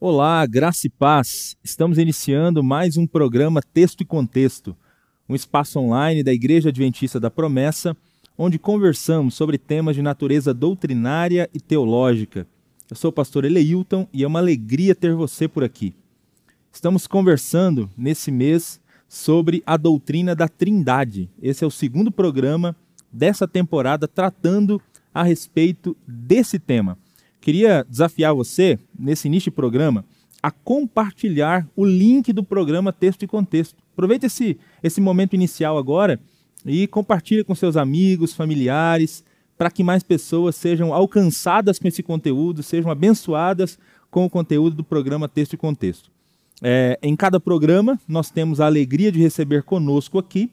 Olá, graça e paz. Estamos iniciando mais um programa Texto e Contexto, um espaço online da Igreja Adventista da Promessa, onde conversamos sobre temas de natureza doutrinária e teológica. Eu sou o pastor Eleilton e é uma alegria ter você por aqui. Estamos conversando nesse mês sobre a doutrina da Trindade. Esse é o segundo programa dessa temporada tratando a respeito desse tema. Queria desafiar você, nesse início de programa, a compartilhar o link do programa Texto e Contexto. Aproveite esse, esse momento inicial agora e compartilhe com seus amigos, familiares, para que mais pessoas sejam alcançadas com esse conteúdo, sejam abençoadas com o conteúdo do programa Texto e Contexto. É, em cada programa, nós temos a alegria de receber conosco aqui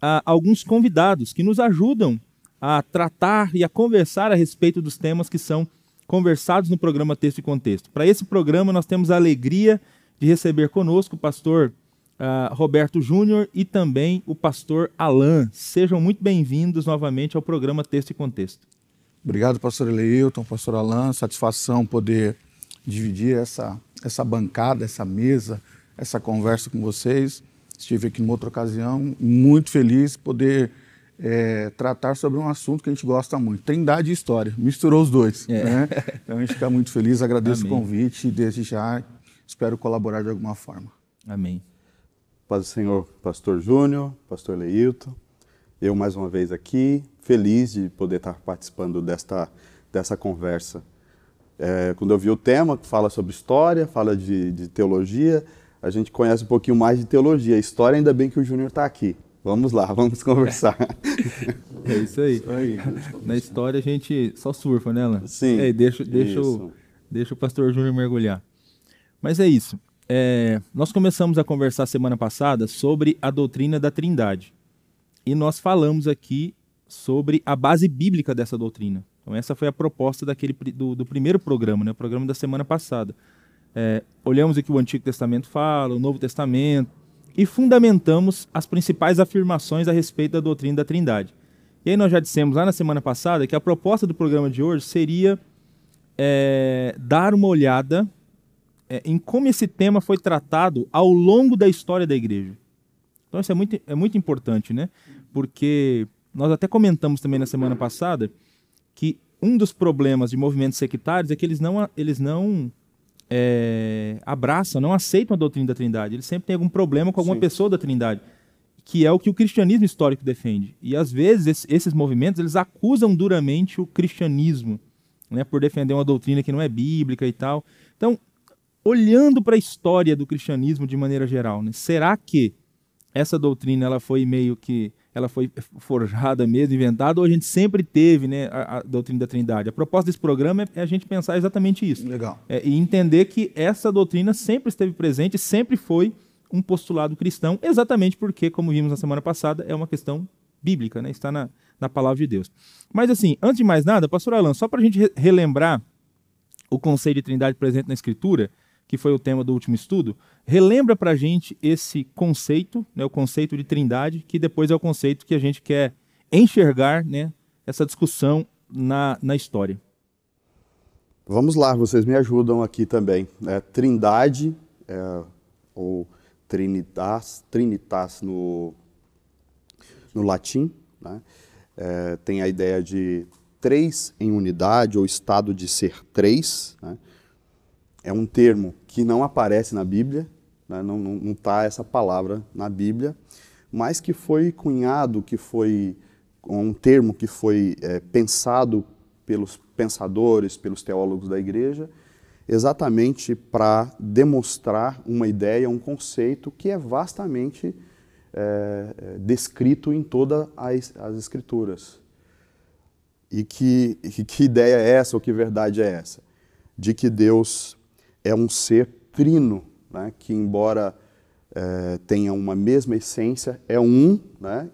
a, alguns convidados que nos ajudam a tratar e a conversar a respeito dos temas que são conversados no programa Texto e Contexto. Para esse programa, nós temos a alegria de receber conosco o pastor uh, Roberto Júnior e também o pastor Alain. Sejam muito bem-vindos novamente ao programa Texto e Contexto. Obrigado, pastor Eleilton, pastor Alain. Satisfação poder dividir essa, essa bancada, essa mesa, essa conversa com vocês. Estive aqui numa outra ocasião, muito feliz poder é, tratar sobre um assunto que a gente gosta muito, Trindade e História. Misturou os dois. É. Né? Então a gente fica muito feliz, agradeço Amém. o convite e desde já espero colaborar de alguma forma. Amém. Paz do Senhor, Pastor Júnior, Pastor Leilton, eu mais uma vez aqui, feliz de poder estar participando desta, dessa conversa. É, quando eu vi o tema, que fala sobre história, fala de, de teologia, a gente conhece um pouquinho mais de teologia. História, ainda bem que o Júnior está aqui. Vamos lá, vamos conversar. É isso aí. Isso aí. Na história a gente só surfa, né, Alan? Sim. É, deixa, deixa, o, deixa o pastor Júnior mergulhar. Mas é isso. É, nós começamos a conversar semana passada sobre a doutrina da Trindade. E nós falamos aqui sobre a base bíblica dessa doutrina. Então, essa foi a proposta daquele, do, do primeiro programa, né, o programa da semana passada. É, olhamos o que o Antigo Testamento fala, o Novo Testamento, e fundamentamos as principais afirmações a respeito da doutrina da Trindade. E aí nós já dissemos lá na semana passada que a proposta do programa de hoje seria é, dar uma olhada é, em como esse tema foi tratado ao longo da história da igreja. Então isso é muito, é muito importante, né? Porque nós até comentamos também na semana passada que um dos problemas de movimentos sectários é que eles não, eles não é, abraçam, não aceitam a doutrina da Trindade. Eles sempre têm algum problema com alguma Sim. pessoa da Trindade, que é o que o cristianismo histórico defende. E às vezes esses movimentos eles acusam duramente o cristianismo, né, por defender uma doutrina que não é bíblica e tal. Então, olhando para a história do cristianismo de maneira geral, né, será que essa doutrina ela foi meio que ela foi forjada mesmo, inventada, ou a gente sempre teve né, a, a doutrina da Trindade. A proposta desse programa é, é a gente pensar exatamente isso. Legal. É, e entender que essa doutrina sempre esteve presente, sempre foi um postulado cristão, exatamente porque, como vimos na semana passada, é uma questão bíblica, né, está na, na palavra de Deus. Mas assim, antes de mais nada, pastor Alan, só para a gente re relembrar o conceito de trindade presente na Escritura, que foi o tema do último estudo, relembra para a gente esse conceito, né, o conceito de trindade, que depois é o conceito que a gente quer enxergar né, essa discussão na, na história. Vamos lá, vocês me ajudam aqui também. É, trindade, é, ou trinitas, trinitas no, no latim, né? é, tem a ideia de três em unidade, ou estado de ser três, né? É um termo que não aparece na Bíblia, né? não está essa palavra na Bíblia, mas que foi cunhado, que foi um termo que foi é, pensado pelos pensadores, pelos teólogos da igreja, exatamente para demonstrar uma ideia, um conceito que é vastamente é, é descrito em todas as, as escrituras. E que, que ideia é essa, ou que verdade é essa? De que Deus é um ser trino, né, que embora é, tenha uma mesma essência, é um, né,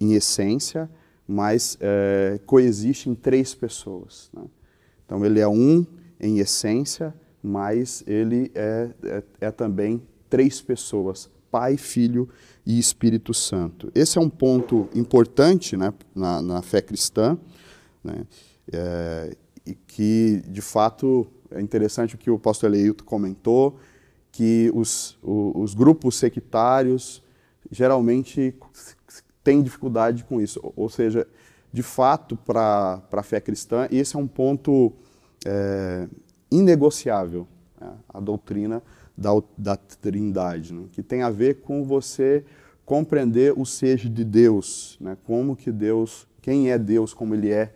em essência, mas é, coexiste em três pessoas. Né? Então ele é um em essência, mas ele é, é, é, também três pessoas: Pai, Filho e Espírito Santo. Esse é um ponto importante né, na, na fé cristã. Né? É, que, de fato, é interessante o que o pastor Eleilton comentou, que os, os grupos sectários geralmente têm dificuldade com isso. Ou seja, de fato, para a fé cristã, esse é um ponto é, inegociável, né? a doutrina da, da trindade, né? que tem a ver com você compreender o seja de Deus, né? como que Deus, quem é Deus, como Ele é.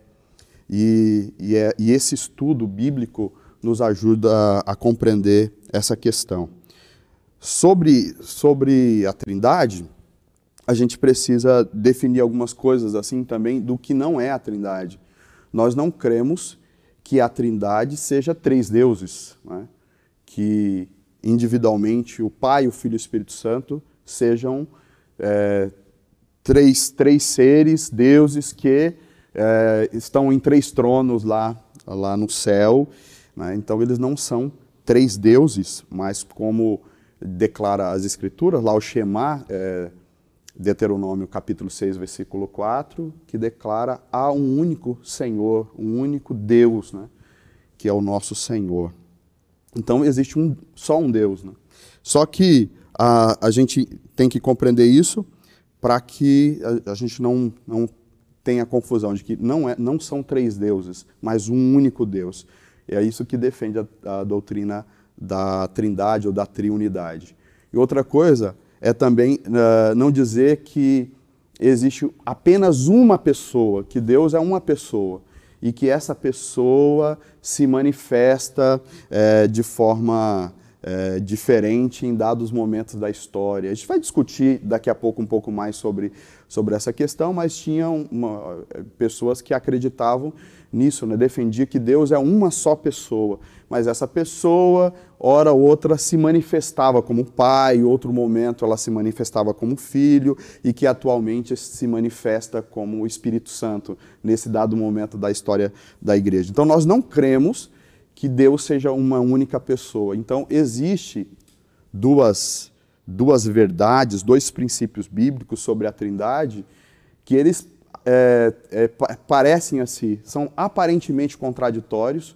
E, e, é, e esse estudo bíblico nos ajuda a, compreender essa questão. Sobre, sobre a trindade, a gente precisa definir algumas coisas assim também do que não é a Trindade. Nós não cremos que a Trindade seja três deuses, né? que individualmente o Pai, o Filho e o Espírito Santo sejam é, três, três seres, deuses que é, estão em três tronos lá, lá no céu. Né? Então eles não são três deuses, mas como declara as Escrituras, lá o Shema, é, Deuteronômio capítulo 6, versículo 4, que declara há um único Senhor, um único Deus, né, que é o nosso Senhor. Então existe um, só um Deus. Né? Só que a, a gente tem que compreender isso para que a, a, gente não, não tenha confusão de que não, é, não são três deuses, mas um único Deus. É isso que defende a, a doutrina da trindade ou da triunidade. E outra coisa é também uh, não dizer que existe apenas uma pessoa, que Deus é uma pessoa e que essa pessoa se manifesta é, de forma é, diferente em dados momentos da história. A gente vai discutir daqui a pouco um pouco mais sobre, sobre essa questão, mas tinham pessoas que acreditavam nisso, né? defendia que Deus é uma só pessoa, mas essa pessoa, hora ou outra, se manifestava como pai, outro momento ela se manifestava como filho e que atualmente se manifesta como o Espírito Santo nesse dado momento da história da igreja. Então nós não cremos que Deus seja uma única pessoa. Então existe duas duas verdades, dois princípios bíblicos sobre a Trindade que eles é, é, parecem assim, são aparentemente contraditórios,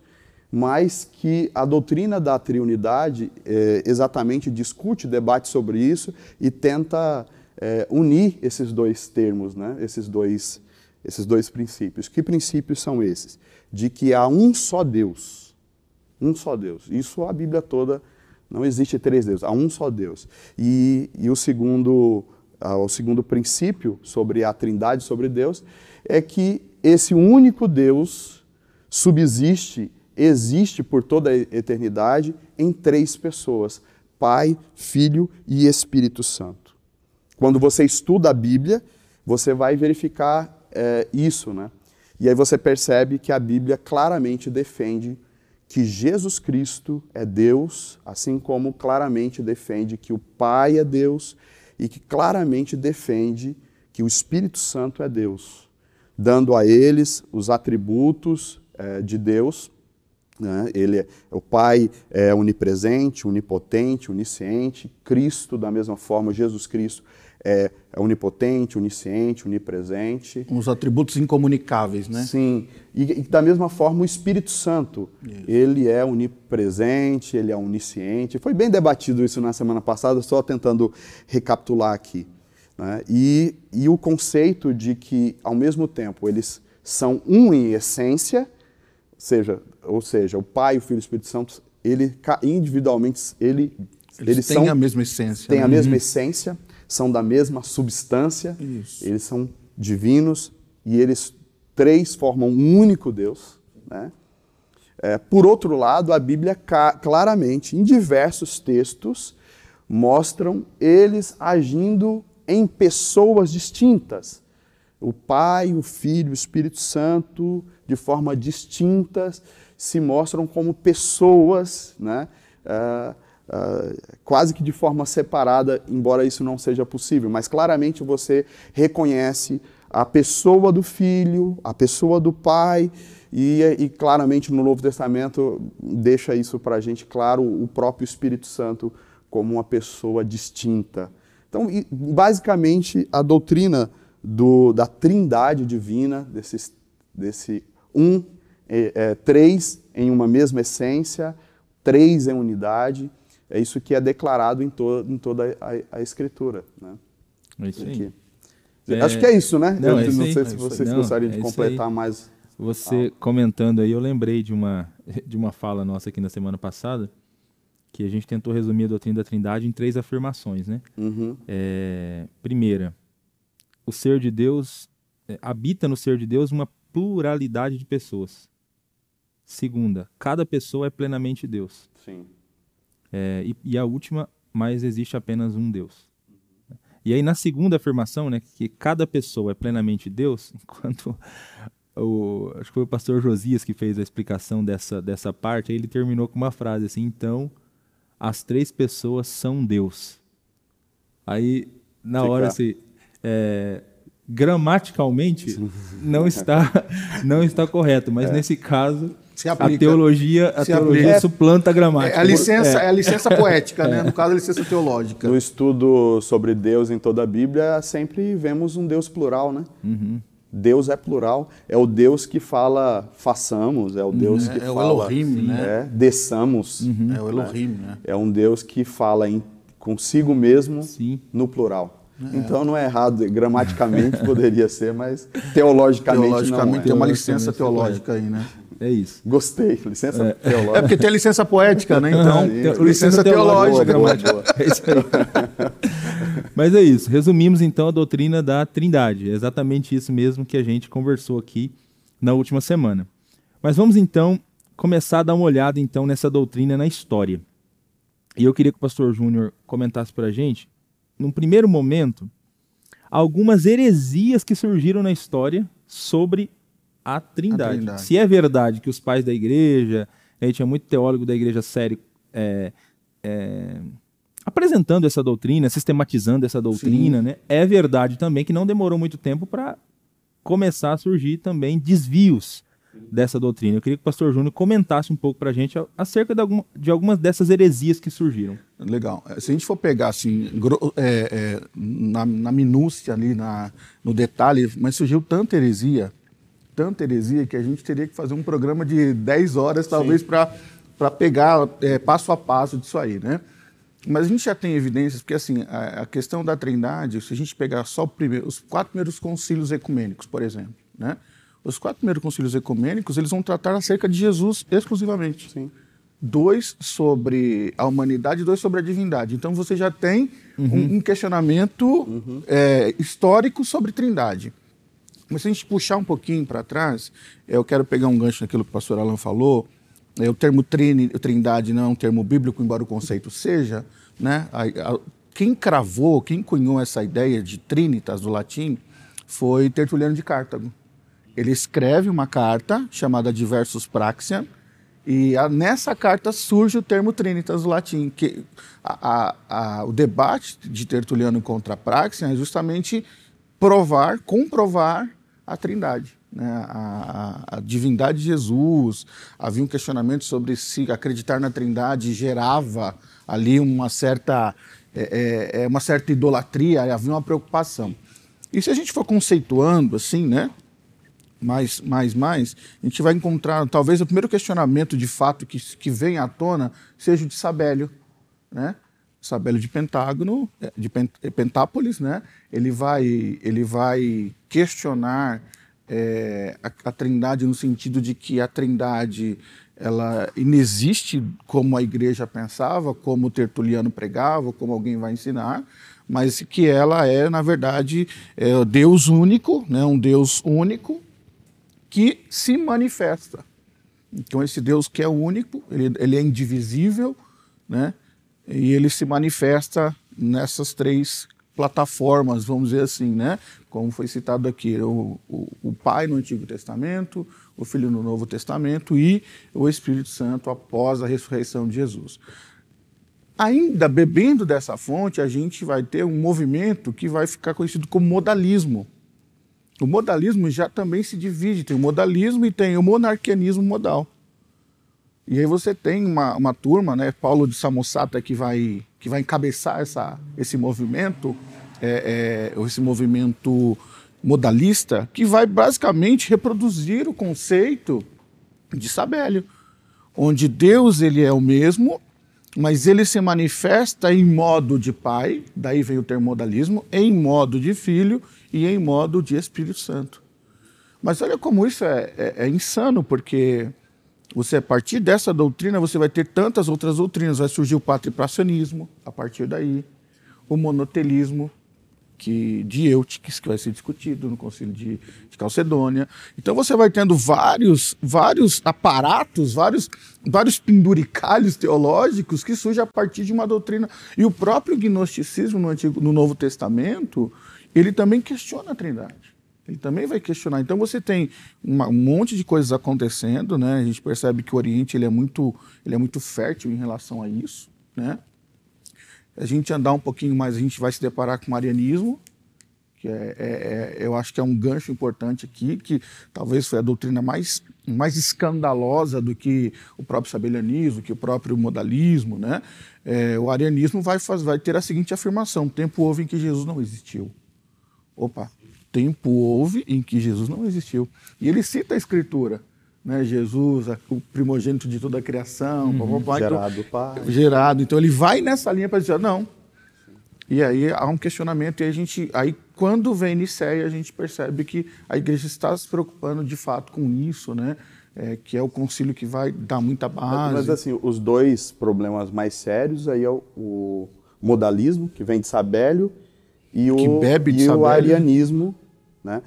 mas que a doutrina da triunidade é, exatamente discute, debate sobre isso e tenta é, unir esses dois termos, né? esses, dois, esses dois princípios. Que princípios são esses? De que há um só Deus, um só Deus. Isso a Bíblia toda, não existe três deuses, há um só Deus. E, e o segundo o segundo princípio sobre a trindade, sobre Deus, é que esse único Deus subsiste, existe por toda a eternidade em três pessoas: Pai, Filho e Espírito Santo. Quando você estuda a Bíblia, você vai verificar é, isso, né? E aí você percebe que a Bíblia claramente defende que Jesus Cristo é Deus, assim como claramente defende que o Pai é Deus e que claramente defende que o Espírito Santo é Deus, dando a eles os atributos é, de Deus. Né? Ele é, o Pai é onipresente, onipotente, onisciente. Cristo, da mesma forma, Jesus Cristo é, é onipotente, onisciente, onipresente. Os atributos incomunicáveis, né? Sim. E, e da mesma forma o Espírito Santo, isso. ele é onipresente, ele é onisciente. Foi bem debatido isso na semana passada, só tentando recapitular aqui. Né? E, e o conceito de que, ao mesmo tempo, eles são um em essência, seja, ou seja, o Pai, o Filho e o Espírito Santo, ele individualmente, ele, eles, eles têm são, a mesma essência. Têm né? a mesma uhum. essência são da mesma substância, Isso. eles são divinos e eles três formam um único Deus. Né? É, por outro lado, a Bíblia claramente, em diversos textos, mostram eles agindo em pessoas distintas. O Pai, o Filho, o Espírito Santo, de forma distintas, se mostram como pessoas, né? Uh, uh, quase que de forma separada, embora isso não seja possível, mas claramente você reconhece a pessoa do filho, a pessoa do pai, e, e claramente no Novo Testamento deixa isso para a gente claro o próprio Espírito Santo como uma pessoa distinta. Então, basicamente, a doutrina do, da trindade divina, desse, desse um é, é, três em uma mesma essência, três em unidade. É isso que é declarado em, to em toda a, a, Escritura. Né? É isso aí. É... Acho que é isso, né? Não, eu é não sei, sei se vocês não, gostariam de é completar mais. Você ah. comentando aí, eu lembrei de uma, de uma fala nossa aqui na semana passada, que a gente tentou resumir a doutrina da Trindade em três afirmações, né? Uhum. É, primeira, o ser de Deus é, habita no ser de Deus uma pluralidade de pessoas. Segunda, cada pessoa é plenamente Deus. Sim. É, e, e, a última, mas existe apenas um Deus. E aí na segunda afirmação, né, que cada pessoa é plenamente Deus, enquanto o, acho que foi o pastor Josias que fez a explicação dessa, dessa parte, aí ele terminou com uma frase assim, então as três pessoas são Deus. Aí, na Fica. hora, assim, é, gramaticalmente não está, não está correto, mas é. nesse caso a teologia, a teologia suplanta a gramática. É a licença, é. é a licença poética, né? É. No caso, a licença teológica. No estudo sobre Deus em toda a Bíblia, sempre vemos um Deus plural, né? Uhum. Deus é plural, é o Deus que fala façamos, é o Deus é, que é fala o Elohim, né? É, desçamos. Uhum. É o Elohim, né? É um Deus que fala em, consigo mesmo Sim. no plural. É. Então não é errado, gramaticamente poderia ser, mas teologicamente, teologicamente não é. tem uma licença teológica aí, né? É isso. Gostei, licença é. teológica. É porque tem licença poética, né? Então, licença, licença teológica. teológica. Boa, boa. É isso aí. Mas é isso. Resumimos então a doutrina da Trindade. É exatamente isso mesmo que a gente conversou aqui na última semana. Mas vamos então começar a dar uma olhada então nessa doutrina na história. E eu queria que o pastor Júnior comentasse para a gente, num primeiro momento, algumas heresias que surgiram na história sobre a trindade. a trindade. Se é verdade que os pais da igreja, aí tinha muito teólogo da igreja sério é, é, apresentando essa doutrina, sistematizando essa doutrina, né? é verdade também que não demorou muito tempo para começar a surgir também desvios dessa doutrina. Eu queria que o pastor Júnior comentasse um pouco para a gente acerca de, alguma, de, algumas dessas heresias que surgiram. Legal. Se a gente for pegar assim, é, é, na, na minúcia ali, na, no detalhe, mas surgiu tanta heresia tanta heresia que a gente teria que fazer um programa de 10 horas, talvez, para pegar é, passo a passo disso aí, né? Mas a gente já tem evidências, porque assim, a, a questão da trindade, se a gente pegar só primeiro, os quatro primeiros concílios ecumênicos, por exemplo, né? Os quatro primeiros concílios ecumênicos, eles vão tratar acerca de Jesus exclusivamente. Sim. Dois sobre a humanidade dois sobre a divindade. Então você já tem uhum. um, um, questionamento uhum. é, histórico sobre trindade. Mas se a gente puxar um pouquinho para trás, eu quero pegar um gancho naquilo que o pastor Alan falou. É, o termo trini, trindade não é um termo bíblico, embora o conceito seja. Né? A, a, quem cravou, quem cunhou essa ideia de trinitas do latim foi Tertuliano de Cartago. Ele escreve uma carta chamada Diversus Praxia, e a, nessa carta surge o termo trinitas do latim, que a, a, o debate de Tertuliano contra Praxia é justamente provar, comprovar a trindade. Né? A, a, a, divindade de Jesus, havia um questionamento sobre se acreditar na trindade gerava ali uma certa, é, é, é, uma certa idolatria, havia uma preocupação. E se a gente for conceituando assim, né, mais, mais, mais, a gente vai encontrar, talvez o primeiro questionamento de fato que, que vem à tona seja o de Sabélio, né? Sabélio de Pentágono, é, de Pentápolis, né? Ele vai, ele vai questionar é, a, a, Trindade no sentido de que a Trindade ela inexiste como a igreja pensava, como Tertuliano pregava, como alguém vai ensinar, mas que ela é na verdade é Deus único, né? Um Deus único que se manifesta. Então esse Deus que é único, ele, ele é indivisível, né? E ele se manifesta nessas três plataformas, vamos dizer assim, né? Como foi citado aqui, o, o, o, Pai no Antigo Testamento, o Filho no Novo Testamento e o Espírito Santo após a ressurreição de Jesus. Ainda bebendo dessa fonte, a gente vai ter um movimento que vai ficar conhecido como modalismo. O modalismo já também se divide, tem o modalismo e tem o monarquianismo modal. E aí você tem uma, uma turma, né, Paulo de Samosata, que vai, que vai encabeçar essa, esse movimento, é, é, esse movimento modalista, que vai basicamente reproduzir o conceito de Sabélio, onde Deus ele é o mesmo, mas ele se manifesta em modo de pai, daí vem o termo modalismo, em modo de filho e em modo de Espírito Santo. Mas olha como isso é, é, é insano, porque você, a partir dessa doutrina, você vai ter tantas outras doutrinas. Vai surgir o patripracionismo, a partir daí, o monotelismo, que, de Eutiques, que vai ser discutido no Concílio de, de, Calcedônia. Então você vai tendo vários, vários aparatos, vários, vários penduricalhos teológicos que surgem a partir de uma doutrina. E o próprio gnosticismo no, Antigo, no Novo Testamento, ele também questiona a trindade. Ele também vai questionar. Então você tem uma, um monte de coisas acontecendo, né? A gente percebe que o Oriente ele é muito, ele é muito fértil em relação a isso, né? a gente andar um pouquinho mais, a gente vai se deparar com o arianismo, que é, é, é, eu acho que é um gancho importante aqui, que talvez foi a doutrina mais, mais escandalosa do que o próprio sabelianismo, que o próprio modalismo. Né? É, o arianismo vai, faz, vai ter a seguinte afirmação: tempo houve em que Jesus não existiu. Opa, tempo houve em que Jesus não existiu. E ele cita a Escritura né, Jesus, o primogênito de toda a criação, uhum, papai, gerado então, pai. gerado. Então ele vai nessa linha para dizer não. E aí há um questionamento e a gente, aí quando vem Nicéia a gente percebe que a igreja está se preocupando de fato com isso, né? É, que é o concílio que vai dar muita base. Mas, assim, os dois problemas mais sérios aí é o, o modalismo que vem de Sabélio e o, e o arianismo, né?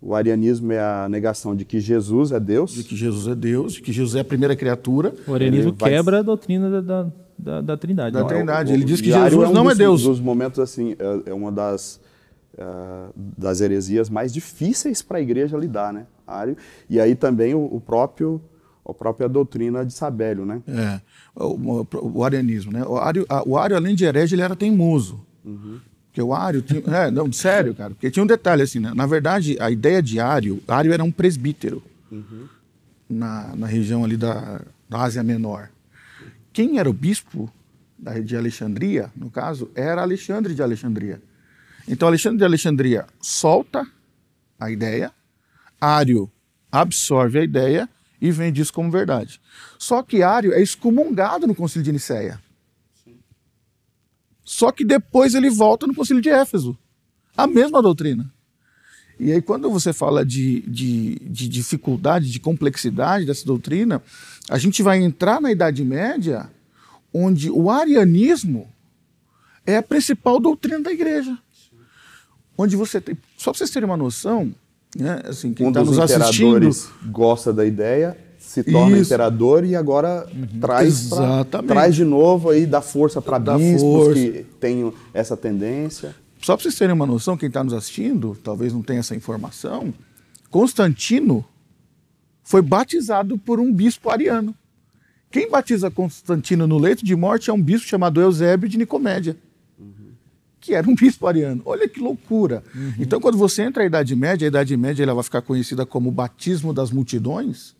O arianismo é a negação de que Jesus é Deus. De que Jesus é Deus, de que Jesus é a primeira criatura. O arianismo vai... quebra a doutrina da, da, da, da Trindade. Da Trindade. Ele diz que Jesus é um não dos, é Deus. dos momentos assim, é, é uma das uh, das heresias mais difíceis para a igreja lidar, né? Ário. E aí também o, o próprio a própria doutrina de Sabélio, né? É, o, o, o arianismo, né? O Ario, o Ario, além de herege, ele era teimoso. Uhum. Porque o Ário tinha. É, não, sério, cara. Porque tinha um detalhe assim, né? Na verdade, a ideia de Ário, Ário era um presbítero uhum. na, na região ali da, da Ásia Menor. Quem era o bispo da, de Alexandria, no caso, era Alexandre de Alexandria. Então, Alexandre de Alexandria solta a ideia, Ário absorve a ideia e vende isso como verdade. Só que Ário é excomungado no Concílio de Nicéia. Só que depois ele volta no Concílio de Éfeso. A mesma doutrina. E aí, quando você fala de, de, de, dificuldade, de complexidade dessa doutrina, a gente vai entrar na Idade Média, onde o arianismo é a principal doutrina da igreja. Onde você tem. Só para vocês terem uma noção, né, assim, quem está nos assistindo. gosta da ideia, se torna Isso. imperador e agora uhum. traz, pra, traz de novo aí, dá força para bispos força. que têm essa tendência. Só para vocês terem uma noção, quem está nos assistindo, talvez não tenha essa informação, Constantino foi batizado por um bispo ariano. Quem batiza Constantino no leito de morte é um bispo chamado Eusébio de Nicomédia, uhum. que era um bispo ariano. Olha que loucura. Uhum. Então, quando você entra na Idade Média, a Idade Média ela vai ficar conhecida como o batismo das multidões,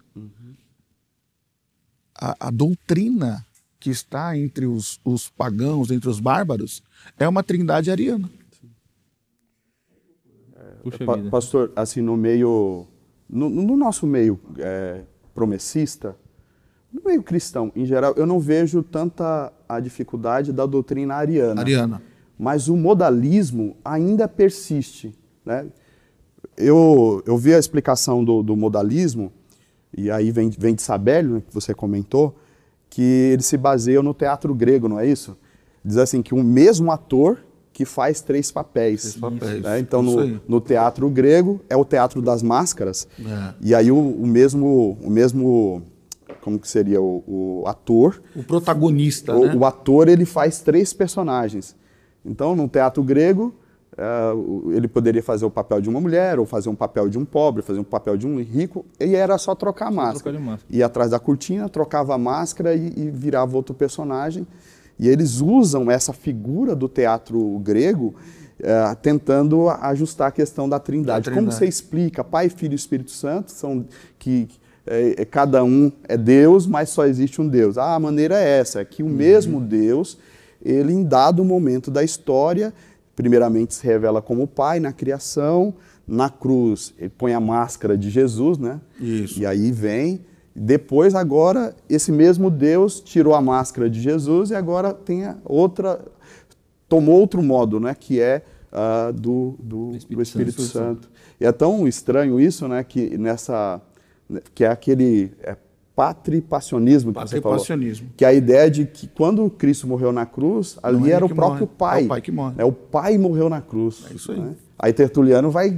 a, a doutrina que está entre os, os, pagãos, entre os bárbaros, é uma trindade ariana. É, pa, pastor, assim, no meio, no, no nosso meio é, promessista, no meio cristão em geral, eu não vejo tanta a dificuldade da doutrina ariana. Ariana. Mas o modalismo ainda persiste. Né? Eu, eu vi a explicação do, do modalismo e aí vem, vem de Sabélio, né, que você comentou, que ele se baseia no teatro grego, não é isso? Diz assim que o mesmo ator que faz três papéis. Três papéis. Né? Então, no, no, teatro grego, é o teatro das máscaras. É. E aí o, o, mesmo, o mesmo, como que seria, o, o ator... O protagonista, o, né? o ator, ele faz três personagens. Então, no teatro grego, Uh, ele poderia fazer o papel de uma mulher, ou fazer um papel de um pobre, fazer um papel de um rico, e era só trocar a máscara. Ia atrás da cortina, trocava a máscara e, e, virava outro personagem. E eles usam essa figura do teatro grego uh, tentando ajustar a questão da trindade. trindade. Como você explica? Pai, Filho e Espírito Santo são que é, cada um é Deus, mas só existe um Deus. Ah, a maneira é essa, é que o uhum. mesmo Deus, ele em dado momento da história primeiramente se revela como Pai na criação, na cruz ele põe a máscara de Jesus, né? Isso. E aí vem Depois, agora, esse mesmo Deus tirou a máscara de Jesus e agora tem outra, tomou outro modo, né, que é uh, do, do, do, Espírito, do Espírito Santo. Santo. E é tão estranho isso, né, que nessa, que é aquele é, patripassionismo que você falou, que é a ideia de que quando Cristo morreu na cruz, ali era o próprio morre. Pai. É o Pai que morre. É o Pai morreu na cruz. É isso aí. Né? Aí Tertuliano vai,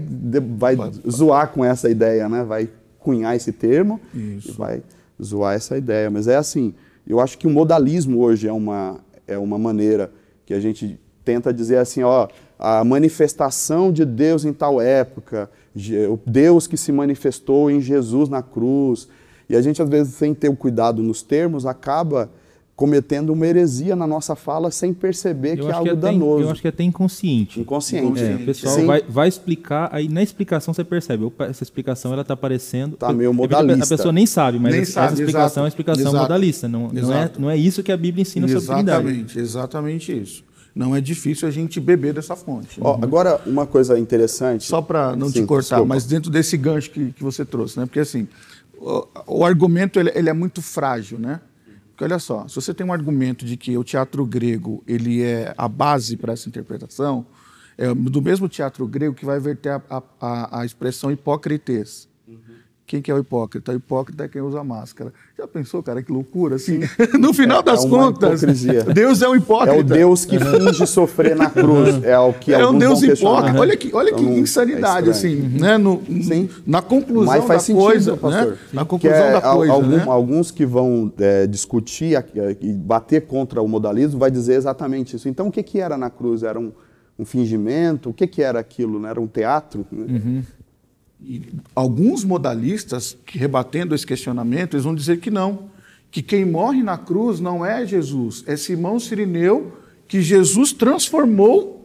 vai, vai zoar com essa ideia, né? Vai cunhar esse termo isso. e vai zoar essa ideia. Mas é assim, eu acho que o modalismo hoje é uma, é uma maneira que a gente tenta dizer assim, ó, a manifestação de Deus em tal época, o Deus que se manifestou em Jesus na cruz. E a gente, às vezes, sem ter o cuidado nos termos, acaba cometendo uma heresia na nossa fala sem perceber eu que é algo que é danoso. eu acho que é até inconsciente. Inconsciente. É, o pessoal vai, vai, explicar, aí na explicação você percebe, essa explicação ela está aparecendo... Está meio modalista. A pessoa nem sabe, mas nem essa, sabe, explicação exato, é uma explicação exato, modalista. Não, não, é, não é isso que a Bíblia ensina exatamente, sobre Trindade. Exatamente, exatamente isso. Não é difícil a gente beber dessa fonte. Ó, agora, uma coisa interessante... Só para não Sim, te cortar, desculpa. mas dentro desse gancho que, que você trouxe, né? Porque assim, o, o argumento ele, ele é muito frágil, né? Porque olha só, se você tem um argumento de que o teatro grego ele é a base para essa interpretação, é do mesmo teatro grego que vai verter a, a, a expressão hipócrites. Quem que é o hipócrita? O hipócrita é quem usa máscara. Já pensou, cara, que loucura? Assim, no final é, das é contas, hipocrisia. Deus é um hipócrita. É o Deus que finge sofrer na cruz. É o que É um Deus hipócrita. Olha que, olha que então, insanidade, é assim, né? No, Sim. Na conclusão Mas faz da sentido, coisa, né? pastor. Né? Na conclusão é, da coisa. Algum, né? Alguns que vão é, discutir e bater contra o modalismo vai dizer exatamente isso. Então, o que, que era na cruz? Era um, um fingimento? O que, que era aquilo? Era um teatro? Uhum. E alguns modalistas, que rebatendo esse questionamento, eles vão dizer que não, que quem morre na cruz não é Jesus, é Simão Sirineu, que Jesus transformou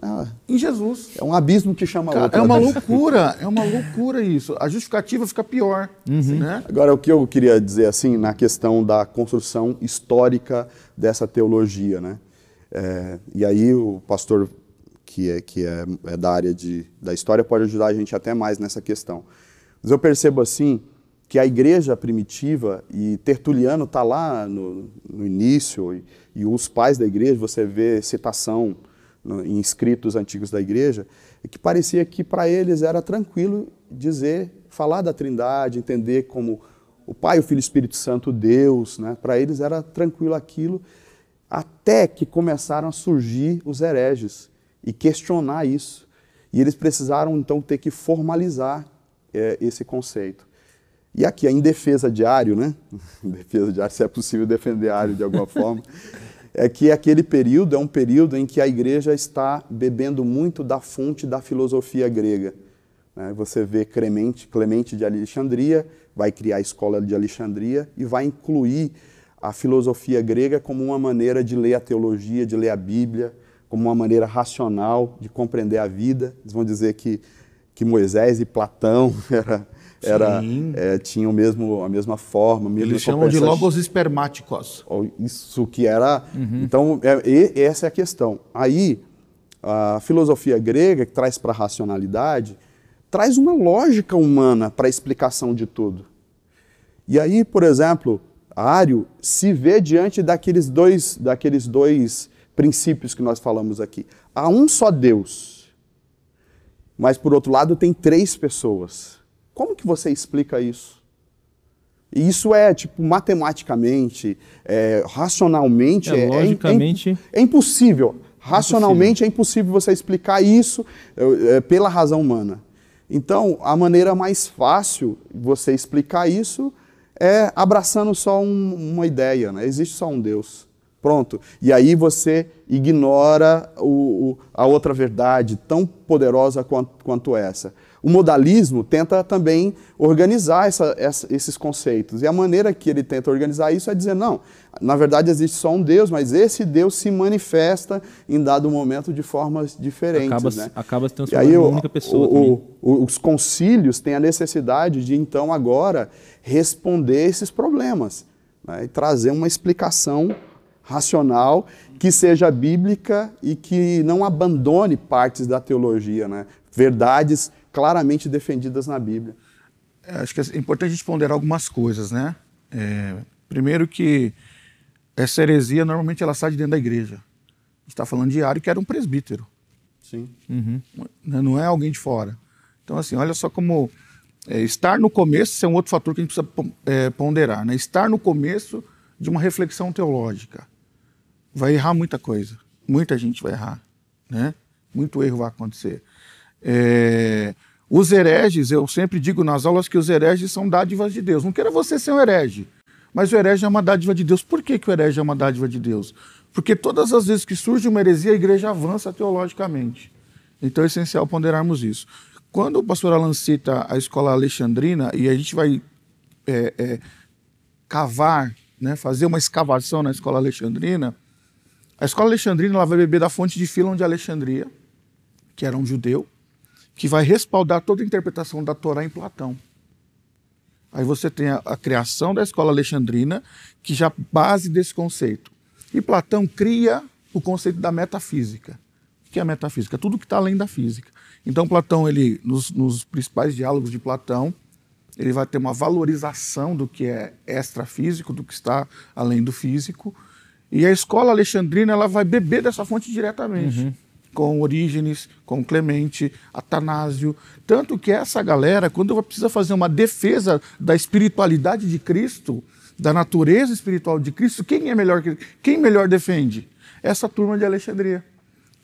ah, em Jesus. É um abismo que chama Cara, outro. É uma loucura, é uma loucura isso. A justificativa fica pior. Uhum. Né? Agora, o que eu queria dizer assim, na questão da construção histórica dessa teologia, né? É, e aí o pastor que é, que é, é da área de, da história, pode ajudar a gente até mais nessa questão. Mas eu percebo assim que a igreja primitiva, e Tertuliano está lá no, no início, e, e, os pais da igreja, você vê citação no, em escritos antigos da igreja, é que parecia que para eles era tranquilo dizer, falar da trindade, entender como o Pai, o Filho e o Espírito Santo, Deus, né? para eles era tranquilo aquilo, até que começaram a surgir os hereges e questionar isso. E eles precisaram então ter que formalizar é, esse conceito. E aqui, em defesa de Ario, né? Defesa de Ario, se é possível defender Ario de alguma forma, é que aquele período é um período em que a igreja está bebendo muito da fonte da filosofia grega. Né? Você vê Clemente, Clemente de Alexandria, vai criar a escola de Alexandria e vai incluir a filosofia grega como uma maneira de ler a teologia, de ler a Bíblia, como uma maneira racional de compreender a vida. Eles vão dizer que, que Moisés e Platão era, era, é, tinham mesmo, a mesma forma. A mesma Eles chamam de logos espermáticos. Isso que era. Uhum. Então, é, essa é a questão. Aí, a filosofia grega, que traz para a racionalidade, traz uma lógica humana para a explicação de tudo. E aí, por exemplo, Ário se vê diante daqueles dois, daqueles dois princípios que nós falamos aqui. Há um só Deus, mas por outro lado tem três pessoas. Como que você explica isso? E isso é, tipo, matematicamente, é, racionalmente, é, é, logicamente... é, é impossível. Racionalmente é impossível você explicar isso é, pela razão humana. Então, a maneira mais fácil de você explicar isso é abraçando só um, uma ideia. Né? Existe só um Deus. Pronto. E aí você ignora o, o, a outra verdade tão poderosa quanto, quanto, essa. O modalismo tenta também organizar essa, essa, esses conceitos. E a maneira que ele tenta organizar isso é dizer: não, na verdade existe só um Deus, mas esse Deus se manifesta em dado momento de formas diferentes. Acaba, né? acaba se transformando em uma única pessoa. os concílios têm a necessidade de, então, agora responder esses problemas né? e trazer uma explicação racional, que seja bíblica e que não abandone partes da teologia, né? verdades claramente defendidas na Bíblia. acho que é importante a gente ponderar algumas coisas, né? É, primeiro que essa heresia normalmente ela sai de dentro da igreja. A gente está falando de Ari, que era um presbítero. Sim. Uhum. Não é alguém de fora. Então, assim, olha só como é, estar no começo, isso é um outro fator que a gente precisa é, ponderar, né? Estar no começo de uma reflexão teológica. Vai errar muita coisa. Muita gente vai errar, né? Muito erro vai acontecer. É, os hereges, eu sempre digo nas aulas que os hereges são dádivas de Deus. Não queira você ser um herege, mas o herege é uma dádiva de Deus. Por que, que o herege é uma dádiva de Deus? Porque todas as vezes que surge uma heresia, a igreja avança teologicamente. Então é essencial ponderarmos isso. Quando o pastor Alan cita a escola alexandrina, e a gente vai é, é, cavar, né, fazer uma escavação na escola alexandrina, a escola alexandrina ela vai beber da fonte de Filon de Alexandria, que era um judeu, que vai respaldar toda a interpretação da Torá em Platão. Aí você tem a, a, criação da escola alexandrina, que já base desse conceito. E Platão cria o conceito da metafísica. O que é a metafísica? Tudo que está além da física. Então Platão, ele, nos, nos, principais diálogos de Platão, ele vai ter uma valorização do que é extrafísico, do que está além do físico. E a escola alexandrina ela vai beber dessa fonte diretamente. Uhum com Orígenes, com Clemente, Atanásio. Tanto que essa galera, quando precisa fazer uma defesa da espiritualidade de Cristo, da natureza espiritual de Cristo, quem é melhor quem melhor defende? Essa turma de Alexandria.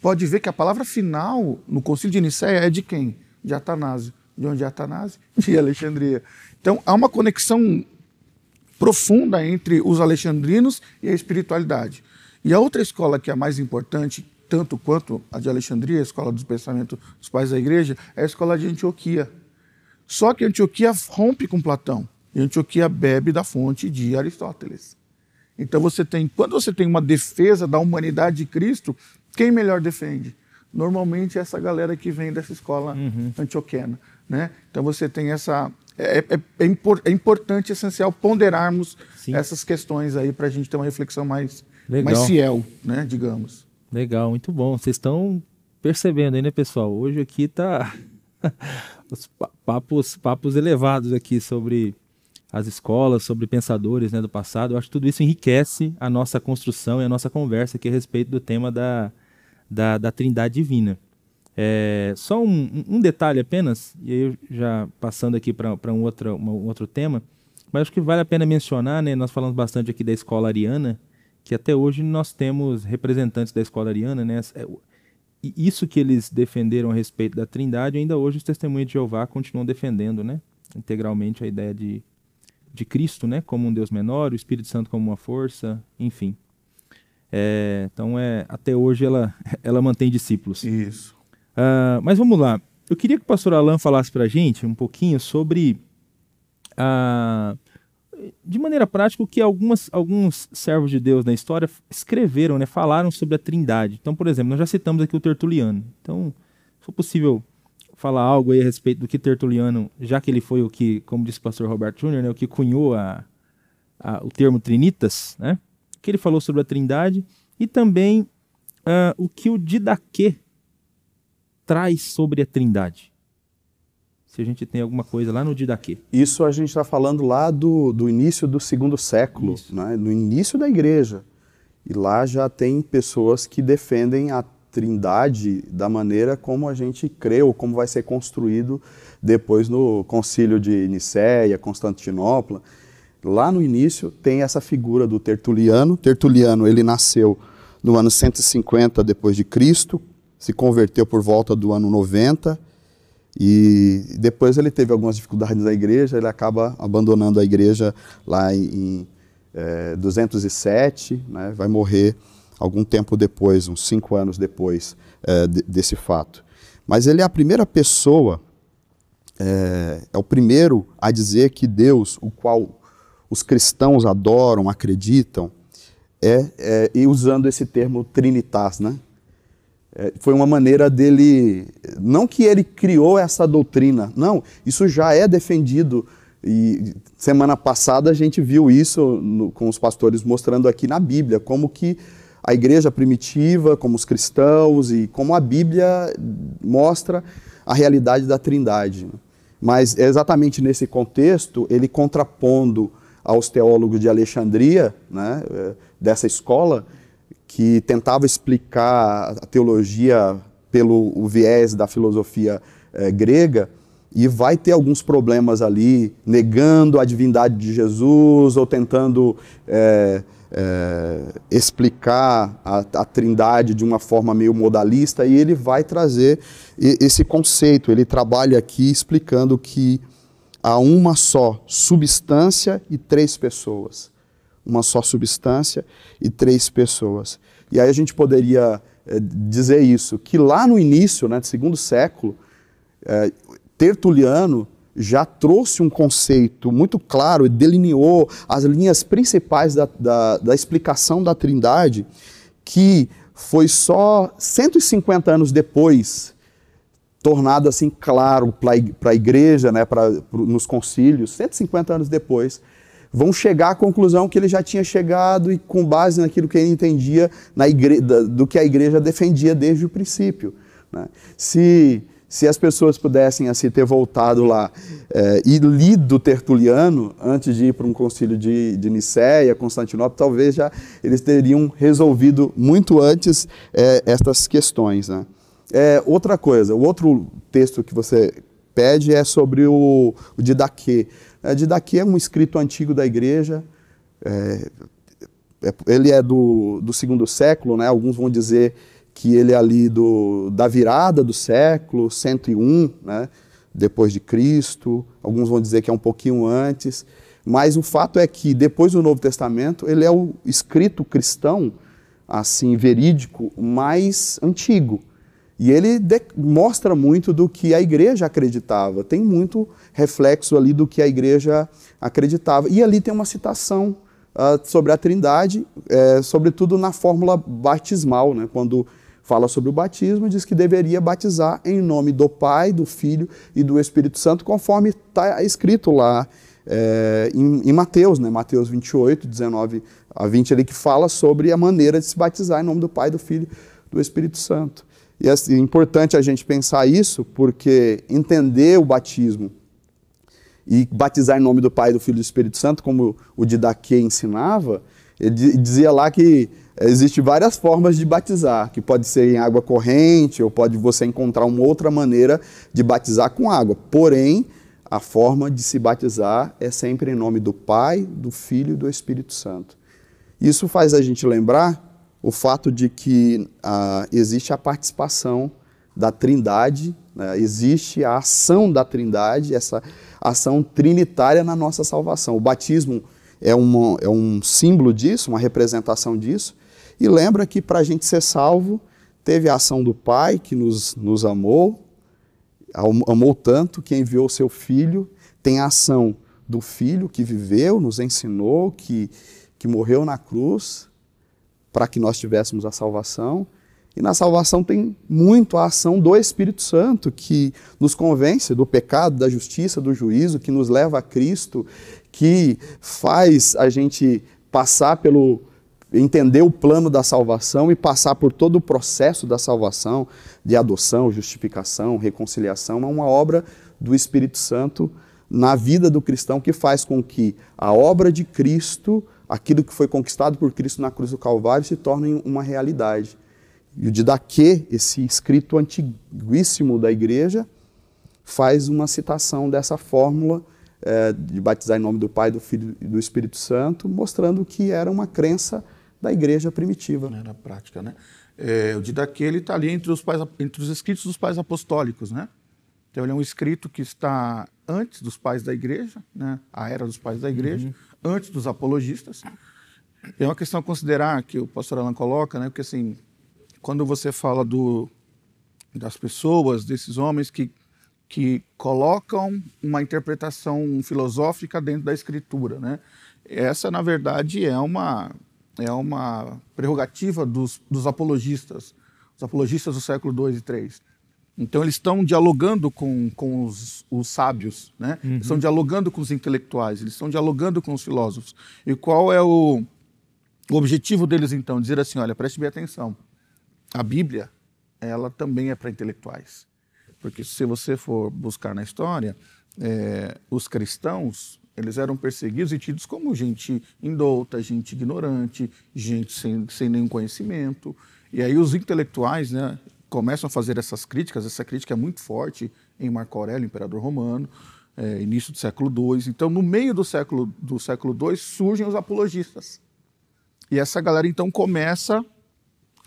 Pode ver que a palavra final no Concílio de Nicéia é de quem? De Atanásio. De onde é Atanásio? De Alexandria. Então há uma conexão profunda entre os alexandrinos e a espiritualidade. E a outra escola que é a mais importante, tanto quanto a de Alexandria, a escola dos pensamentos dos pais da igreja, é a escola de Antioquia. Só que Antioquia rompe com Platão. E Antioquia bebe da fonte de Aristóteles. Então você tem, quando você tem uma defesa da humanidade de Cristo, quem melhor defende? Normalmente é essa galera que vem dessa escola uhum. antioquena. Né? Então você tem essa. É, é, é, impor, é importante, essencial ponderarmos Sim. essas questões aí para a gente ter uma reflexão mais, mais fiel, né, digamos. Legal, muito bom. Vocês estão percebendo aí, né, pessoal? Hoje aqui tá os papos, papos elevados aqui sobre as escolas, sobre pensadores né, do passado. Eu acho que tudo isso enriquece a nossa construção e a nossa conversa aqui a respeito do tema da, da, da Trindade Divina. É, só um, um, detalhe apenas, e aí já passando aqui para um, um outro tema, mas acho que vale a pena mencionar, né, nós falamos bastante aqui da escola ariana, que até hoje nós temos representantes da escola ariana, né? É, e isso que eles defenderam a respeito da Trindade, ainda hoje os testemunhos de Jeová continuam defendendo, né? Integralmente a ideia de, de Cristo, né? Como um Deus menor, o Espírito Santo como uma força, enfim. É, então, é, até hoje ela, ela mantém discípulos. Isso. Uh, mas vamos lá. Eu queria que o pastor Alain falasse para a gente um pouquinho sobre a, de maneira prática, o que algumas, alguns servos de Deus na história escreveram, né, falaram sobre a trindade. Então, por exemplo, nós já citamos aqui o Tertuliano. Então, se for possível falar algo aí a respeito do que Tertuliano, já que ele foi o que, como disse o pastor Roberto Júnior, né, o que cunhou a, a, o termo trinitas, né, que ele falou sobre a trindade, e também uh, o que o Didaquê traz sobre a trindade se a gente tem alguma coisa lá no Didaquê. Isso a gente está falando lá do, do início do segundo século, né? no início da igreja. E lá já tem pessoas que defendem a trindade da maneira como a gente crê ou como vai ser construído depois no concílio de Nicéia, Constantinopla. Lá no início tem essa figura do Tertuliano. Tertuliano, ele nasceu no ano 150 depois de Cristo, se converteu por volta do ano 90 e depois ele teve algumas dificuldades na igreja, ele acaba abandonando a igreja lá em, em é, 207, né, vai morrer algum tempo depois, uns cinco anos depois é, de, desse fato. Mas ele é a primeira pessoa, é, é o primeiro a dizer que Deus, o qual os cristãos adoram, acreditam, é, é, e usando esse termo trinitas, né? É, foi uma maneira dele. Não que ele criou essa doutrina, não, isso já é defendido. E semana passada a gente viu isso no, com os pastores mostrando aqui na Bíblia, como que a igreja primitiva, como os cristãos e como a Bíblia mostra a realidade da Trindade. Mas exatamente nesse contexto, ele contrapondo aos teólogos de Alexandria, né, eh, dessa escola, que tentava explicar a teologia pelo viés da filosofia é, grega, e vai ter alguns problemas ali, negando a divindade de Jesus ou tentando é, é, explicar a, a, trindade de uma forma meio modalista, e ele vai trazer esse conceito. Ele trabalha aqui explicando que há uma só substância e três pessoas. Uma só substância e três pessoas. E aí a gente poderia é, dizer isso, que lá no início, né, do segundo século, é, Tertuliano já trouxe um conceito muito claro e delineou as linhas principais da, da, da explicação da Trindade, que foi só 150 anos depois tornado assim claro para a igreja, né, pra, nos concílios, 150 anos depois, vão chegar à conclusão que ele já tinha chegado e com base naquilo que ele entendia na igreja, do que a igreja defendia desde o princípio. Né? Se se as pessoas pudessem assim ter voltado lá é, e lido Tertuliano antes de ir para um concílio de, de Nicéia, Constantinopla, talvez já eles teriam resolvido muito antes é, estas questões. Né? É, outra coisa, o outro texto que você pede é sobre o, o Didaquê. É, Didaquê é um escrito antigo da igreja, é, é, ele é do, do segundo século, né? alguns vão dizer que ele é ali do, da virada do século 101, né, depois de Cristo, alguns vão dizer que é um pouquinho antes, mas o fato é que depois do Novo Testamento, ele é o escrito cristão, assim, verídico, mais antigo. E ele mostra muito do que a igreja acreditava, tem muito reflexo ali do que a igreja acreditava. E ali tem uma citação uh, sobre a Trindade, é, sobretudo na fórmula batismal, né, quando fala sobre o batismo diz que deveria batizar em nome do Pai, do Filho e do Espírito Santo, conforme está escrito lá é, em, em, Mateus, né? Mateus 28, 19 a 20, ali, que fala sobre a maneira de se batizar em nome do Pai, do Filho do Espírito Santo. E assim, é importante a gente pensar isso, porque entender o batismo e batizar em nome do Pai, do Filho e do Espírito Santo, como o Didaquê ensinava, ele dizia lá que Existem várias formas de batizar, que pode ser em água corrente, ou pode você encontrar uma outra maneira de batizar com água. Porém, a forma de se batizar é sempre em nome do Pai, do Filho e do Espírito Santo. Isso faz a gente lembrar o fato de que ah, existe a participação da Trindade, né? existe a ação da Trindade, essa ação trinitária na nossa salvação. O batismo é, uma, é um símbolo disso, uma representação disso, e lembra que para a gente ser salvo, teve a ação do Pai que nos, nos amou, amou tanto que enviou o seu Filho, tem a ação do Filho que viveu, nos ensinou, que, que morreu na cruz para que nós tivéssemos a salvação. E na salvação tem muito a ação do Espírito Santo, que nos convence do pecado, da justiça, do juízo, que nos leva a Cristo, que faz a gente passar pelo, entender o plano da salvação e passar por todo o processo da salvação, de adoção, justificação, reconciliação, é uma obra do Espírito Santo na vida do cristão que faz com que a obra de Cristo, aquilo que foi conquistado por Cristo na cruz do Calvário, se torne uma realidade. E o Didaquê, esse escrito antiguíssimo da igreja, faz uma citação dessa fórmula é, de batizar em nome do Pai, do Filho e do Espírito Santo, mostrando que era uma crença da igreja primitiva. Na prática, né? É, o Didaquê está ali entre os, pais, entre os escritos dos pais apostólicos, né? Então ele é um escrito que está antes dos pais da igreja, né? A era dos pais da igreja, uhum. Antes dos apologistas. É uma questão a considerar que o pastor Alan coloca, né? Porque assim, quando você fala do, das pessoas, desses homens que, que colocam uma interpretação filosófica dentro da escritura, né? Essa, na verdade, é uma é uma prerrogativa dos, dos apologistas, os apologistas do século II e III. Então eles estão dialogando com, com os, os sábios, né? Uhum. estão dialogando com os intelectuais, eles estão dialogando com os filósofos. E qual é o, o objetivo deles então? Dizer assim, olha, preste bem atenção. A Bíblia, ela também é para intelectuais. Porque se você for buscar na história, é, os cristãos eles eram perseguidos e tidos como gente indouta, gente ignorante, gente sem, sem nenhum conhecimento. E aí os intelectuais né, começam a fazer essas críticas, essa crítica é muito forte em Marco Aurélio, imperador romano, é, início do século II. Então, no meio do século, do século II, surgem os apologistas. E essa galera, então, começa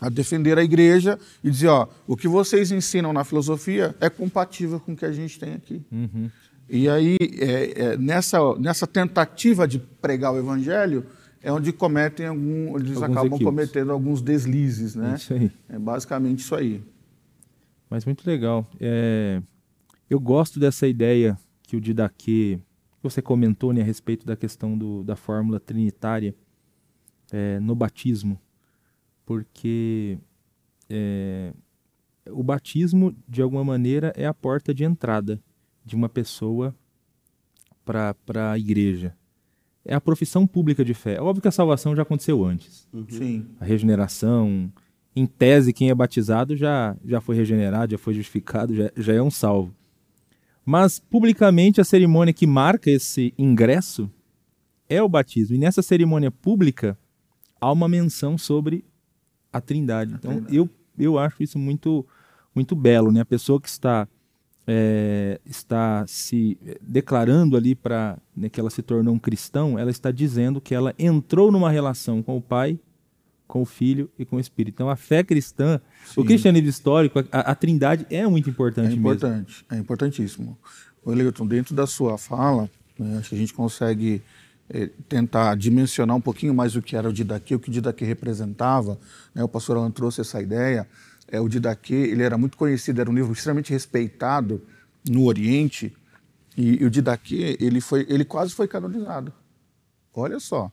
a defender a igreja e dizer, ó, o que vocês ensinam na filosofia é compatível com o que a gente tem aqui. Uhum. E aí, é, é, nessa, nessa tentativa de pregar o evangelho, é onde cometem algum, eles Alguns acabam cometendo alguns deslizes, né? Aí. É basicamente isso aí. Mas muito legal. É, eu gosto dessa ideia que o Didaquê, que você comentou né, a respeito da questão do, da fórmula trinitária é, no batismo, porque é, o batismo, de alguma maneira, é a porta de entrada de uma pessoa para a igreja. É a profissão pública de fé. É óbvio que a salvação já aconteceu antes Sim. a regeneração. Em tese, quem é batizado já, já foi regenerado, já foi justificado, já, já é um salvo. Mas, publicamente, a cerimônia que marca esse ingresso é o batismo. E nessa cerimônia pública, há uma menção sobre a trindade. Então, eu, eu acho isso muito, muito belo. Né? A pessoa que está, é, está se declarando ali para né, que ela se tornou um cristão, ela está dizendo que ela entrou numa relação com o Pai, com o Filho e com o Espírito. Então, a fé cristã, o Sim. cristianismo histórico, a, a trindade é muito importante, É mesmo. importante, é importantíssimo. O Eleuton, dentro da sua fala, né, acho que a gente consegue eh, tentar dimensionar um pouquinho mais o que era o Didaquê, o que o Didaquê representava. Né, o pastor Alan trouxe essa ideia. É, o Didaquê, ele era muito conhecido, era um livro extremamente respeitado no Oriente, e, e o Didaquê, ele, foi, ele quase foi canonizado. Olha só.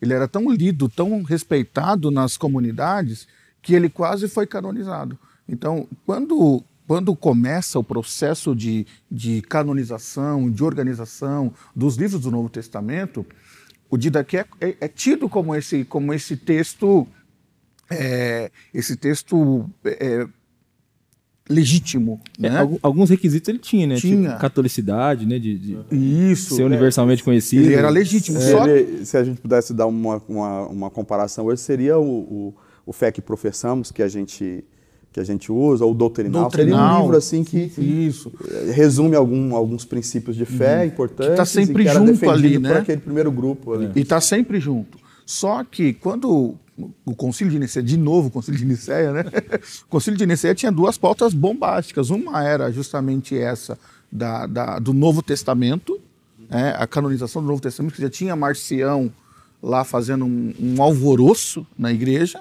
Ele era tão lido, tão respeitado nas comunidades, que ele quase foi canonizado. Então, quando, quando começa o processo de, de canonização, de organização dos livros do Novo Testamento, o Didaquê é, é, é tido como esse, como esse texto, é, esse texto é, legítimo. É, né? algu- alguns requisitos ele tinha, né? Tinha. Tipo, catolicidade, né? De, de Isso. ser universalmente conhecido. Ele era legítimo. Se, Só ele- se a gente pudesse dar uma, uma, uma comparação hoje, seria o, o, o fé que professamos, que a gente, que a gente usa, ou o doutrinal. Seria um Doutrinal. livro assim que Isso. resume algum, alguns princípios de fé importantes. Que tá sempre e junto ali, por né? aquele primeiro grupo ali. E está sempre junto. Só que quando o Concílio de Nicéia, de novo o Concílio de Nicéia, né? O Concílio de Nicéia tinha duas pautas bombásticas. Uma era justamente essa da, da- do Novo Testamento, né? a canonização do Novo Testamento, que já tinha Marcião lá fazendo um, um alvoroço na igreja,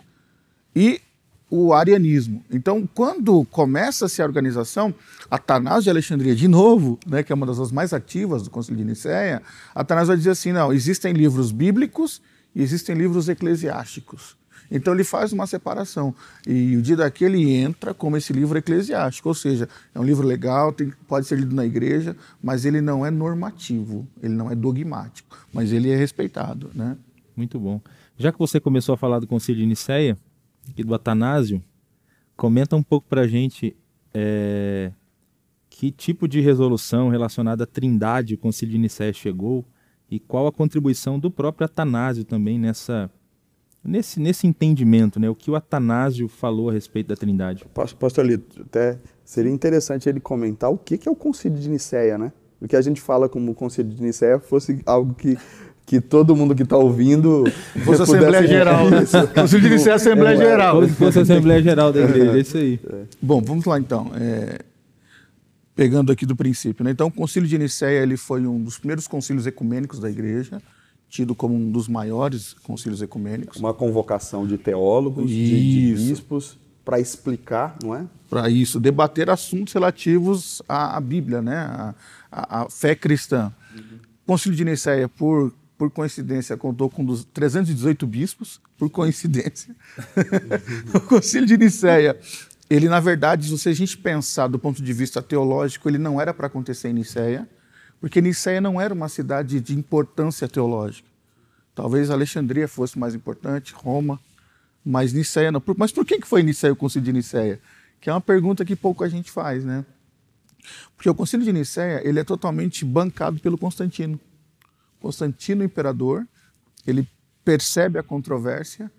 e o arianismo. Então, quando começa-se a organização, Atanásio de Alexandria, de novo, né, que é uma das mais ativas do Concílio de Nicéia, Atanásio vai dizer assim, não, existem livros bíblicos e existem livros eclesiásticos. Então ele faz uma separação. E o dia daquele ele entra como esse livro eclesiástico, ou seja, é um livro legal, tem- pode ser lido na igreja, mas ele não é normativo, ele não é dogmático, mas ele é respeitado. Né? Muito bom. Já que você começou a falar do Concílio de Nicéia e do Atanásio, comenta um pouco pra gente é, que tipo de resolução relacionada à trindade o Concílio de Nicéia chegou e qual a contribuição do próprio Atanásio também nessa nesse, nesse entendimento, né? O que o Atanásio falou a respeito da trindade. Pas- Pastor Lito, até seria interessante ele comentar o que que é o Concílio de Nicéia, né? O que a gente fala como Concílio de Nicéia fosse algo que, que todo mundo que está ouvindo Fosse Assembleia Geral, né? Concílio de Nicéia é Assembleia É, Geral. Fosse a Assembleia Geral da Igreja, é isso aí. Bom, vamos lá então. É, Pegando aqui do princípio. Né? Então, o Concílio de Nicéia ele foi um dos primeiros concílios ecumênicos da Igreja, tido como um dos maiores concílios ecumênicos. Uma convocação de teólogos, de, de bispos, para explicar, não é? Para isso, debater assuntos relativos à, à Bíblia, né? à, à- à fé cristã. O Concílio de Nicéia, por, por coincidência, contou com dos 318 bispos, por coincidência. o Concílio de Nicéia, ele, na verdade, se a gente pensar do ponto de vista teológico, ele não era para acontecer em Nicéia, porque Nicéia não era uma cidade de importância teológica. Talvez Alexandria fosse mais importante, Roma, mas Nicéia não. Mas por que que foi Nicéia o concílio de Nicéia? Que é uma pergunta que pouco a gente faz, né? Porque o Concílio de Nicéia ele é totalmente bancado pelo Constantino. Constantino, imperador, ele percebe a controvérsia,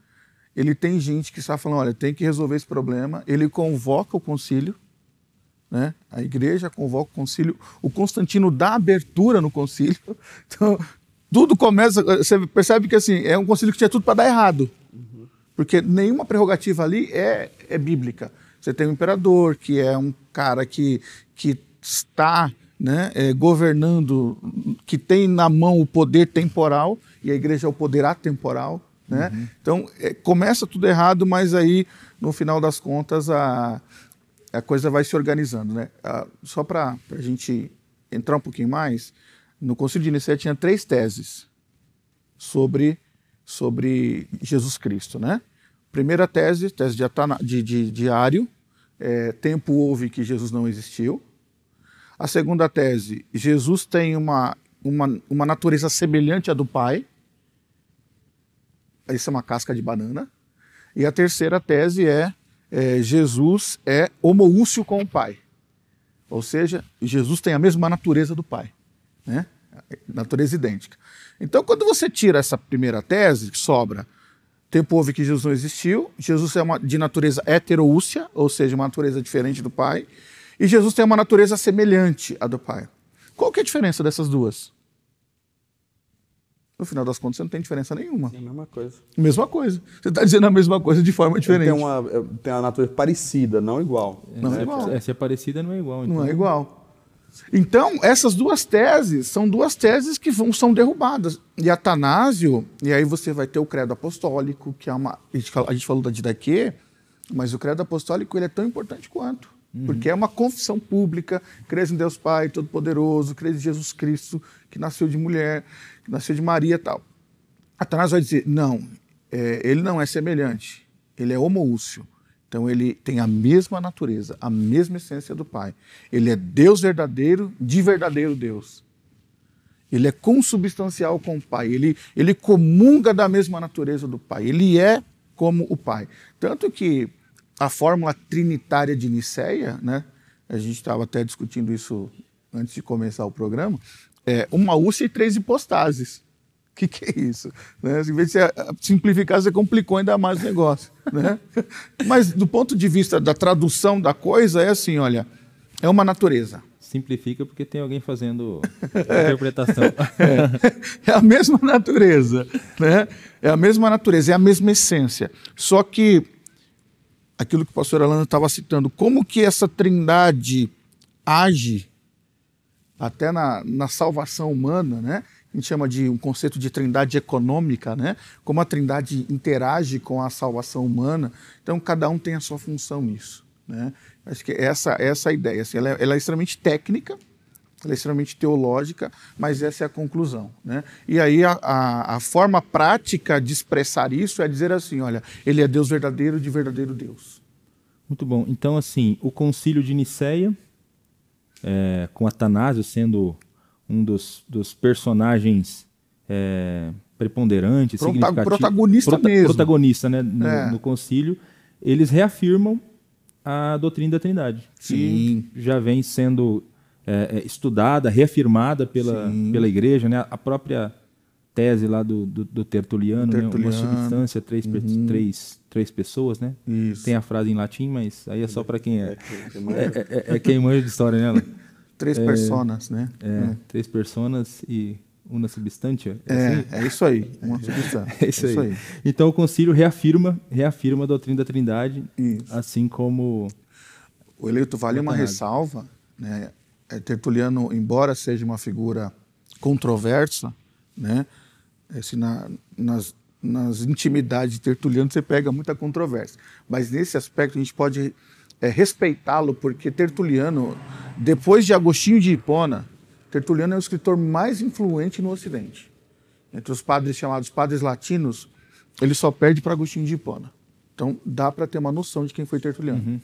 ele tem gente que está falando, olha, tem que resolver esse problema, ele convoca o concílio, né? a igreja convoca o concílio, o Constantino dá abertura no concílio, então tudo começa, você percebe que assim, é um concílio que tinha tudo para dar errado, porque nenhuma prerrogativa ali é, é bíblica. Você tem o um imperador, que é um cara que, que está né, é, governando, que tem na mão o poder temporal, e a igreja é o poder atemporal. Né? Uhum. Então, é, começa tudo errado, mas aí, no final das contas, a, a coisa vai se organizando. Né? A, só para a gente entrar um pouquinho mais, no Concílio de Nicéia tinha três teses sobre, sobre Jesus Cristo. Né? Primeira tese, tese de, de, de diário, é, tempo houve que Jesus não existiu. A segunda tese, Jesus tem uma, uma, uma natureza semelhante à do Pai. Isso é uma casca de banana. E a terceira tese é, é Jesus é homoúcio com o Pai. Ou seja, Jesus tem a mesma natureza do Pai. Né? Natureza idêntica. Então, quando você tira essa primeira tese, sobra Tempo houve que Jesus não existiu. Jesus é uma, de natureza heteroúcia, ou seja, uma natureza diferente do Pai. E Jesus tem uma natureza semelhante à do Pai. Qual que é a diferença dessas duas? No final das contas, você não tem diferença nenhuma. É a mesma coisa. Mesma coisa. Você está dizendo a mesma coisa de forma diferente. Tem uma, tem uma natureza parecida, não igual. Não é, igual. É, se é parecida, não é igual. Então. Não é igual. Então, essas duas teses são duas teses que vão, são derrubadas. E Atanásio, e aí você vai ter o credo apostólico, que é uma. A gente, a gente falou da Didaquê, mas o credo apostólico ele é tão importante quanto. Uhum. Porque é uma confissão pública, crês em Deus Pai Todo-Poderoso, crês em Jesus Cristo, que nasceu de mulher, que nasceu de Maria e tal. Atanásio vai dizer, não, é, ele não é semelhante, ele é homoúcio. Então ele tem a mesma natureza, a mesma essência do Pai. Ele é Deus verdadeiro, de verdadeiro Deus. Ele é consubstancial com o Pai. Ele, ele comunga da mesma natureza do Pai. Ele é como o Pai. Tanto que a fórmula trinitária de Nicéia, né, a gente estava até discutindo isso antes de começar o programa, é uma úlcera e três hipostases. O que, que, é isso? Né? Em vez de você simplificar, você complicou ainda mais o negócio. Né? Mas do ponto de vista da tradução da coisa, é assim: olha, é uma natureza. Simplifica porque tem alguém fazendo é, interpretação. É, é, a mesma natureza. Né? É a mesma natureza, é a mesma essência. Só que aquilo que o pastor Alano estava citando, como que essa trindade age até na, na salvação humana, né? a gente chama de um conceito de trindade econômica, né? Como a trindade interage com a salvação humana. Então, cada um tem a sua função nisso, né? Acho que essa, essa é ideia. Assim, ela, é, ela é extremamente técnica, ela é extremamente teológica, mas essa é a conclusão. Né? E aí a, a, a, forma prática de expressar isso é dizer assim, olha, ele é Deus verdadeiro de verdadeiro Deus. Muito bom. Então, assim, o concílio de Nicéia, é, com Atanásio sendo um dos, dos personagens é, preponderantes, Prota protagonista prota mesmo. Protagonista, né, no, é. no, concílio, eles reafirmam a doutrina da Trindade. Sim. Que já vem sendo é, é, estudada, reafirmada pela, pela igreja, né? A própria tese lá do, do, do Tertuliano, Tertuliano. Né? uma substância, três, uhum. três, três pessoas, né? Isso. Tem a frase em latim, mas aí é só para quem é. É, é, é, quem manja de história, né? Três é, personas, né? É, é, três personas e uma substância. É, é, assim? é isso aí, uma substância. é isso, isso aí. aí. Então o concílio reafirma, reafirma a doutrina da Trindade, isso. assim como o eleito vale uma ressalva, né? É, Tertuliano, embora seja uma figura controversa, né? Esse, na, nas, nas intimidades de Tertuliano você pega muita controvérsia, mas nesse aspecto a gente pode é, respeitá-lo, porque Tertuliano, depois de Agostinho de Hipona, Tertuliano é o escritor mais influente no Ocidente. Entre os padres chamados padres latinos, ele só perde para Agostinho de Hipona. Então dá para ter uma noção de quem foi Tertuliano. Uhum.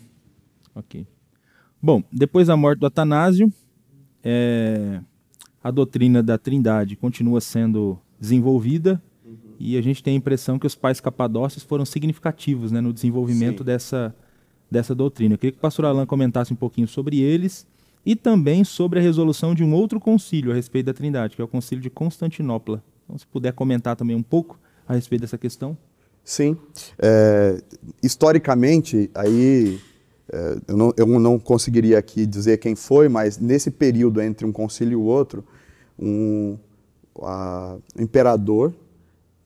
Ok. Bom, depois da morte do Atanásio, é, a doutrina da Trindade continua sendo desenvolvida uhum. e a gente tem a impressão que os pais capadócios foram significativos né, no desenvolvimento dessa dessa doutrina. Eu queria que o pastor Alain comentasse um pouquinho sobre eles e também sobre a resolução de um outro concílio a respeito da Trindade, que é o concílio de Constantinopla. Então, se puder comentar também um pouco a respeito dessa questão. Sim. É, historicamente, aí é, eu, não, eu, não, conseguiria aqui dizer quem foi, mas nesse período entre um concílio e o outro, um a, imperador,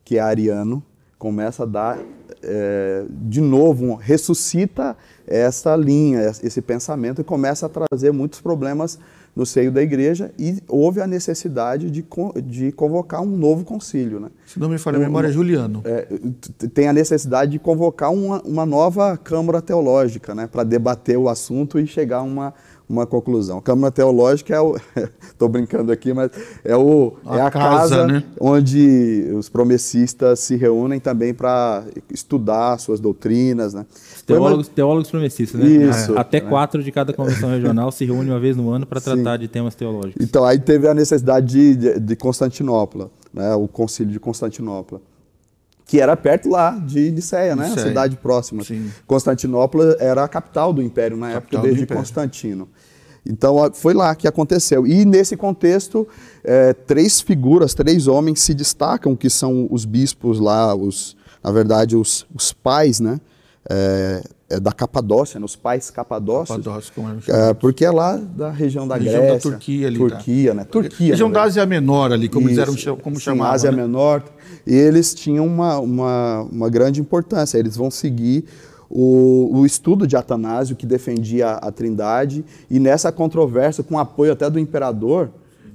que é ariano, começa a dar é, de novo, um, ressuscita essa linha, esse pensamento e começa a trazer muitos problemas no seio da igreja e houve a necessidade de, de convocar um novo concílio. Né? Se não me falha a memória, é Juliano. É, tem a necessidade de convocar uma, uma nova Câmara Teológica né, para debater o assunto e chegar a uma, uma conclusão. A Câmara Teológica é o. Estou brincando aqui, mas é, o, a é a casa, casa né? onde os promessistas se reúnem também para estudar suas doutrinas. Né? Teólogos, uma... teólogos promessistas, né? Isso. Até quatro de cada convenção regional se reúnem uma vez no ano para tratar Sim. de temas teológicos. Então, aí teve a necessidade de, de, de Constantinopla, né? o concílio de Constantinopla que era perto lá de Niceia, né? A cidade próxima. Sim. Constantinopla era a capital do império na capital época desde Constantino. Então foi lá que aconteceu. E nesse contexto, é, três figuras, três homens se destacam, que são os bispos lá, os, na verdade, os, os pais, né? É, é da Capadócia, né? os pais capadócios. Capadócia, como é, é Porque é lá da região da região Grécia. da Turquia ali. Turquia, tá? né? Turquia. Região da Ásia Menor ali, como Isso. como chamavam. Ásia né? Menor. E eles tinham uma, uma, uma grande importância. Eles vão seguir o, o, estudo de Atanásio, que defendia a, Trindade, e nessa controvérsia, com apoio até do imperador,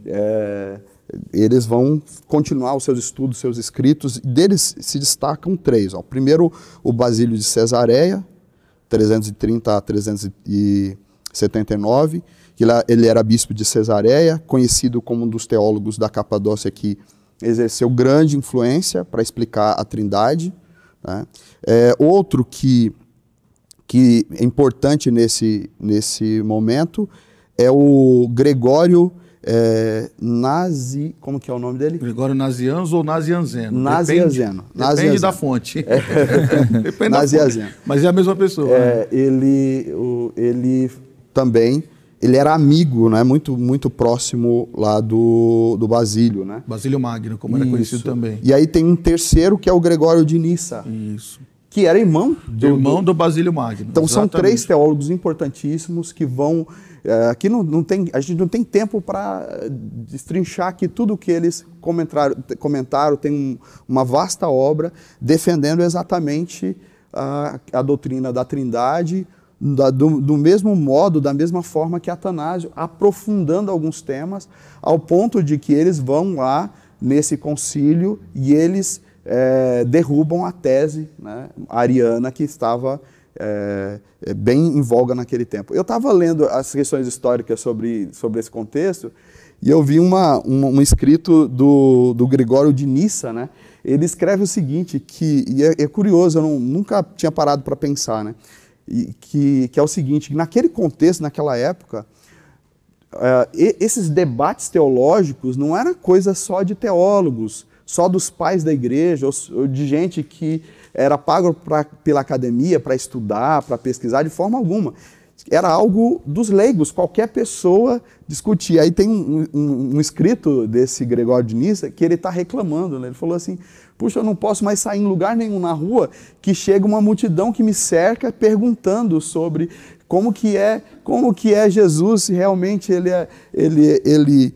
é, eles vão continuar os seus estudos, seus escritos, deles se destacam três. Ó. Primeiro, o Basílio de Cesareia, 330 a 379, que ele era bispo de Cesareia, conhecido como um dos teólogos da Capadócia que exerceu grande influência para explicar a Trindade. Né? É, outro que que é importante nesse, nesse momento é o Gregório é, Nazi, como que é o nome dele? Gregório Nazianzo ou Nazianzeno? Nazianzeno. Depende, depende da fonte. É. depende Nazianzeno. Da fonte. Mas é a mesma pessoa. É, né? ele, o, ele também, ele era amigo, né, muito, muito próximo lá do, do Basílio, né? Basílio Magno, como Isso. era conhecido também. E aí tem um terceiro que é o Gregório de Nissa. Isso que era irmão do, irmão do Basílio Magno. Então Exatamente. são três teólogos importantíssimos que vão aqui não, não, tem a gente não tem tempo para destrinchar aqui tudo o que eles comentaram, comentaram. Tem uma vasta obra defendendo exatamente a, a doutrina da Trindade da, do, do, mesmo modo, da mesma forma que Atanásio, aprofundando alguns temas, ao ponto de que eles vão lá nesse concílio e eles é, derrubam a tese né, ariana que estava é, é, bem em voga naquele tempo. Eu estava lendo as questões históricas sobre, sobre esse contexto e eu vi uma, um, um escrito do, do Gregório de Nissa, né? Ele escreve o seguinte, que e é, é curioso, eu não, nunca tinha parado para pensar, né? E, que, que é o seguinte, naquele contexto, naquela época, é, esses debates teológicos não era coisa só de teólogos, só dos pais da igreja, ou de gente que era pago pra, pela academia para estudar, para pesquisar, de forma alguma. Era algo dos leigos, qualquer pessoa discutia. Aí tem um, um, um escrito desse Gregório de Nissa que ele está reclamando. Né? Ele falou assim: Puxa, eu não posso mais sair em lugar nenhum na rua que chega uma multidão que me cerca perguntando sobre como que é, como que é Jesus, se realmente ele é, ele, ele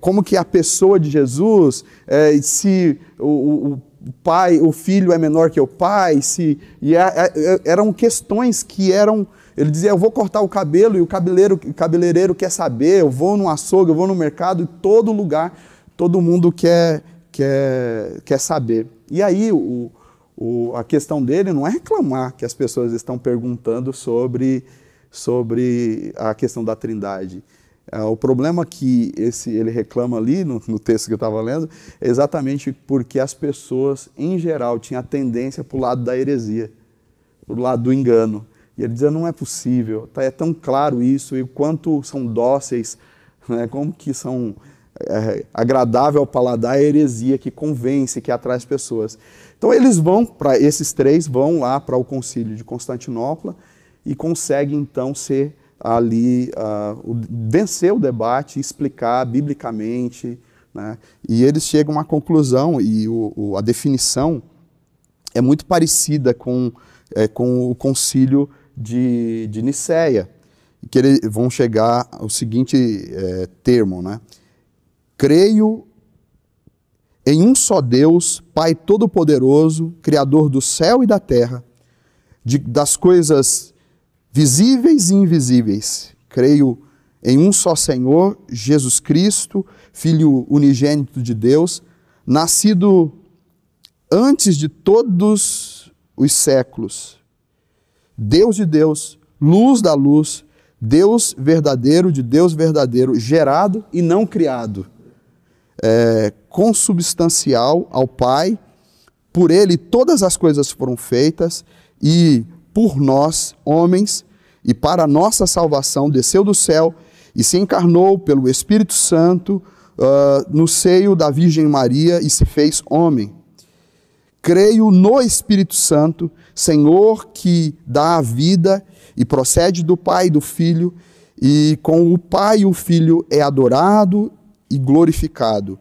como que a pessoa de Jesus, é, se o, o, pai, o filho é menor que o pai, se e é, é, eram questões que eram ele dizia, eu vou cortar o cabelo e o cabeleireiro, o cabeleireiro quer saber, eu vou no açougue, eu vou no mercado, em todo lugar, todo mundo quer, quer, quer saber. E aí o, o, a questão dele não é reclamar que as pessoas estão perguntando sobre, sobre a questão da trindade. É, o problema que esse, ele reclama ali no, no texto que eu estava lendo é exatamente porque as pessoas, em geral, tinham a tendência para o lado da heresia, para o lado do engano. E ele dizia, não é possível, tá, é tão claro isso, e o quanto são dóceis, né, como que são é, agradável ao paladar a heresia que convence, que atrai as pessoas. Então eles vão, para esses três, vão lá para o concílio de Constantinopla e conseguem então ser ali uh, vencer o debate, explicar biblicamente, né? e eles chegam uma conclusão, e o, o, a definição é muito parecida com, é, com o concílio de, de Nicéia, que eles vão chegar ao seguinte é, termo, né? Creio em um só Deus, Pai Todo-Poderoso, Criador do céu e da terra, de, das coisas visíveis e invisíveis. Creio em um só Senhor, Jesus Cristo, Filho unigênito de Deus, nascido antes de todos os séculos. Deus de Deus, luz da luz, Deus verdadeiro de Deus verdadeiro, gerado e não criado, é, consubstancial ao Pai, por ele todas as coisas foram feitas e por nós, homens, e para nossa salvação desceu do céu e se encarnou pelo Espírito Santo uh, no seio da Virgem Maria e se fez homem. Creio no Espírito Santo, Senhor que dá a vida e procede do Pai e do Filho, e com o Pai e o Filho é adorado e glorificado.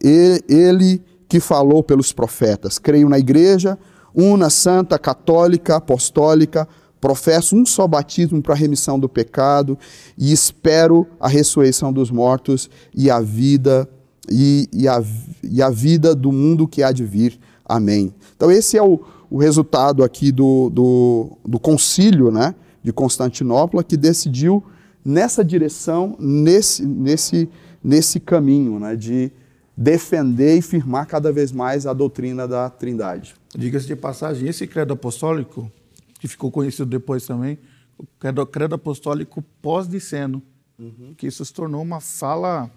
Ele que falou pelos profetas. Creio na Igreja, una, santa, católica, apostólica, professo um só batismo para a remissão do pecado e espero a ressurreição dos mortos e a vida e, e, a, e a vida do mundo que há de vir. Amém. Então esse é o, o resultado aqui do, do, do concílio né, de Constantinopla que decidiu nessa direção, nesse, nesse, nesse caminho né, de defender e firmar cada vez mais a doutrina da Trindade. Diga-se de passagem, esse credo apostólico que ficou conhecido depois também, o credo, credo apostólico pós-diceno, uhum. que isso se tornou uma fala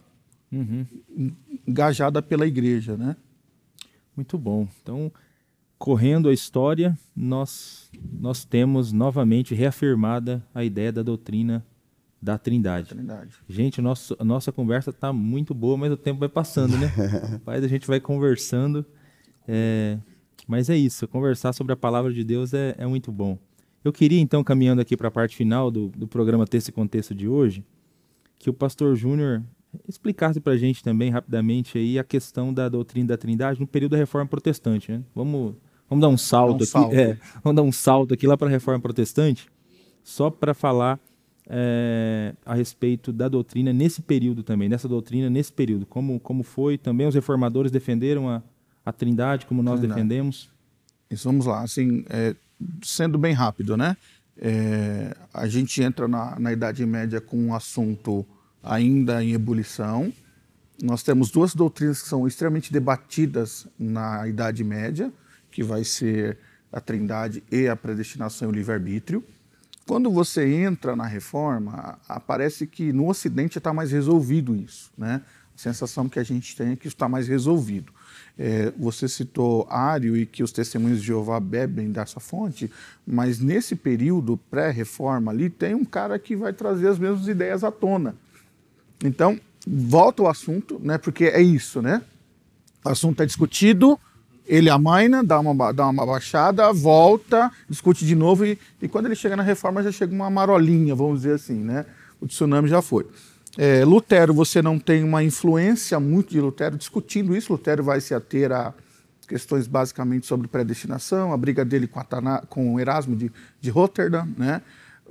uhum. engajada pela igreja, né? Muito bom. Então, correndo a história, nós, nós temos novamente reafirmada a ideia da doutrina da Trindade. Da Trindade. Gente, nosso, a nossa conversa está muito boa, mas o tempo vai passando, né? Mas a gente vai conversando. É, mas é isso, conversar sobre a palavra de Deus é, é muito bom. Eu queria, então, caminhando aqui para a parte final do, do programa Texto e Contexto de hoje, que o pastor Júnior explicasse para a gente também, rapidamente, aí, a questão da doutrina da Trindade no período da Reforma Protestante. Né? Vamos, vamos dar um salto um aqui. Salto. É, vamos dar um salto aqui lá para a Reforma Protestante, só para falar é, a respeito da doutrina nesse período também, dessa doutrina nesse período. Como, como foi também, os reformadores defenderam a, a Trindade, como nós Trindade. defendemos? Isso, vamos lá. Assim, é, sendo bem rápido, né? É, a gente entra na, na Idade Média com um assunto ainda em ebulição. Nós temos duas doutrinas que são extremamente debatidas na Idade Média, que vai ser a Trindade e a predestinação e o livre-arbítrio. Quando você entra na reforma, aparece que no Ocidente está mais resolvido isso. Né? A sensação que a gente tem é que está mais resolvido. É, você citou Ário e que os testemunhos de Jeová bebem dessa fonte, mas nesse período pré-reforma ali tem um cara que vai trazer as mesmas ideias à tona. Então, volta ao assunto, né, porque é isso, né? O assunto é discutido, ele amaina, dá uma, dá uma baixada, volta, discute de novo e, e quando ele chega na reforma já chega uma marolinha, vamos dizer assim, né? O tsunami já foi. É, Lutero, você não tem uma influência muito de Lutero discutindo isso. Lutero vai se ater a questões basicamente sobre predestinação, a briga dele com, com Erasmo de, de Rotterdam. Né?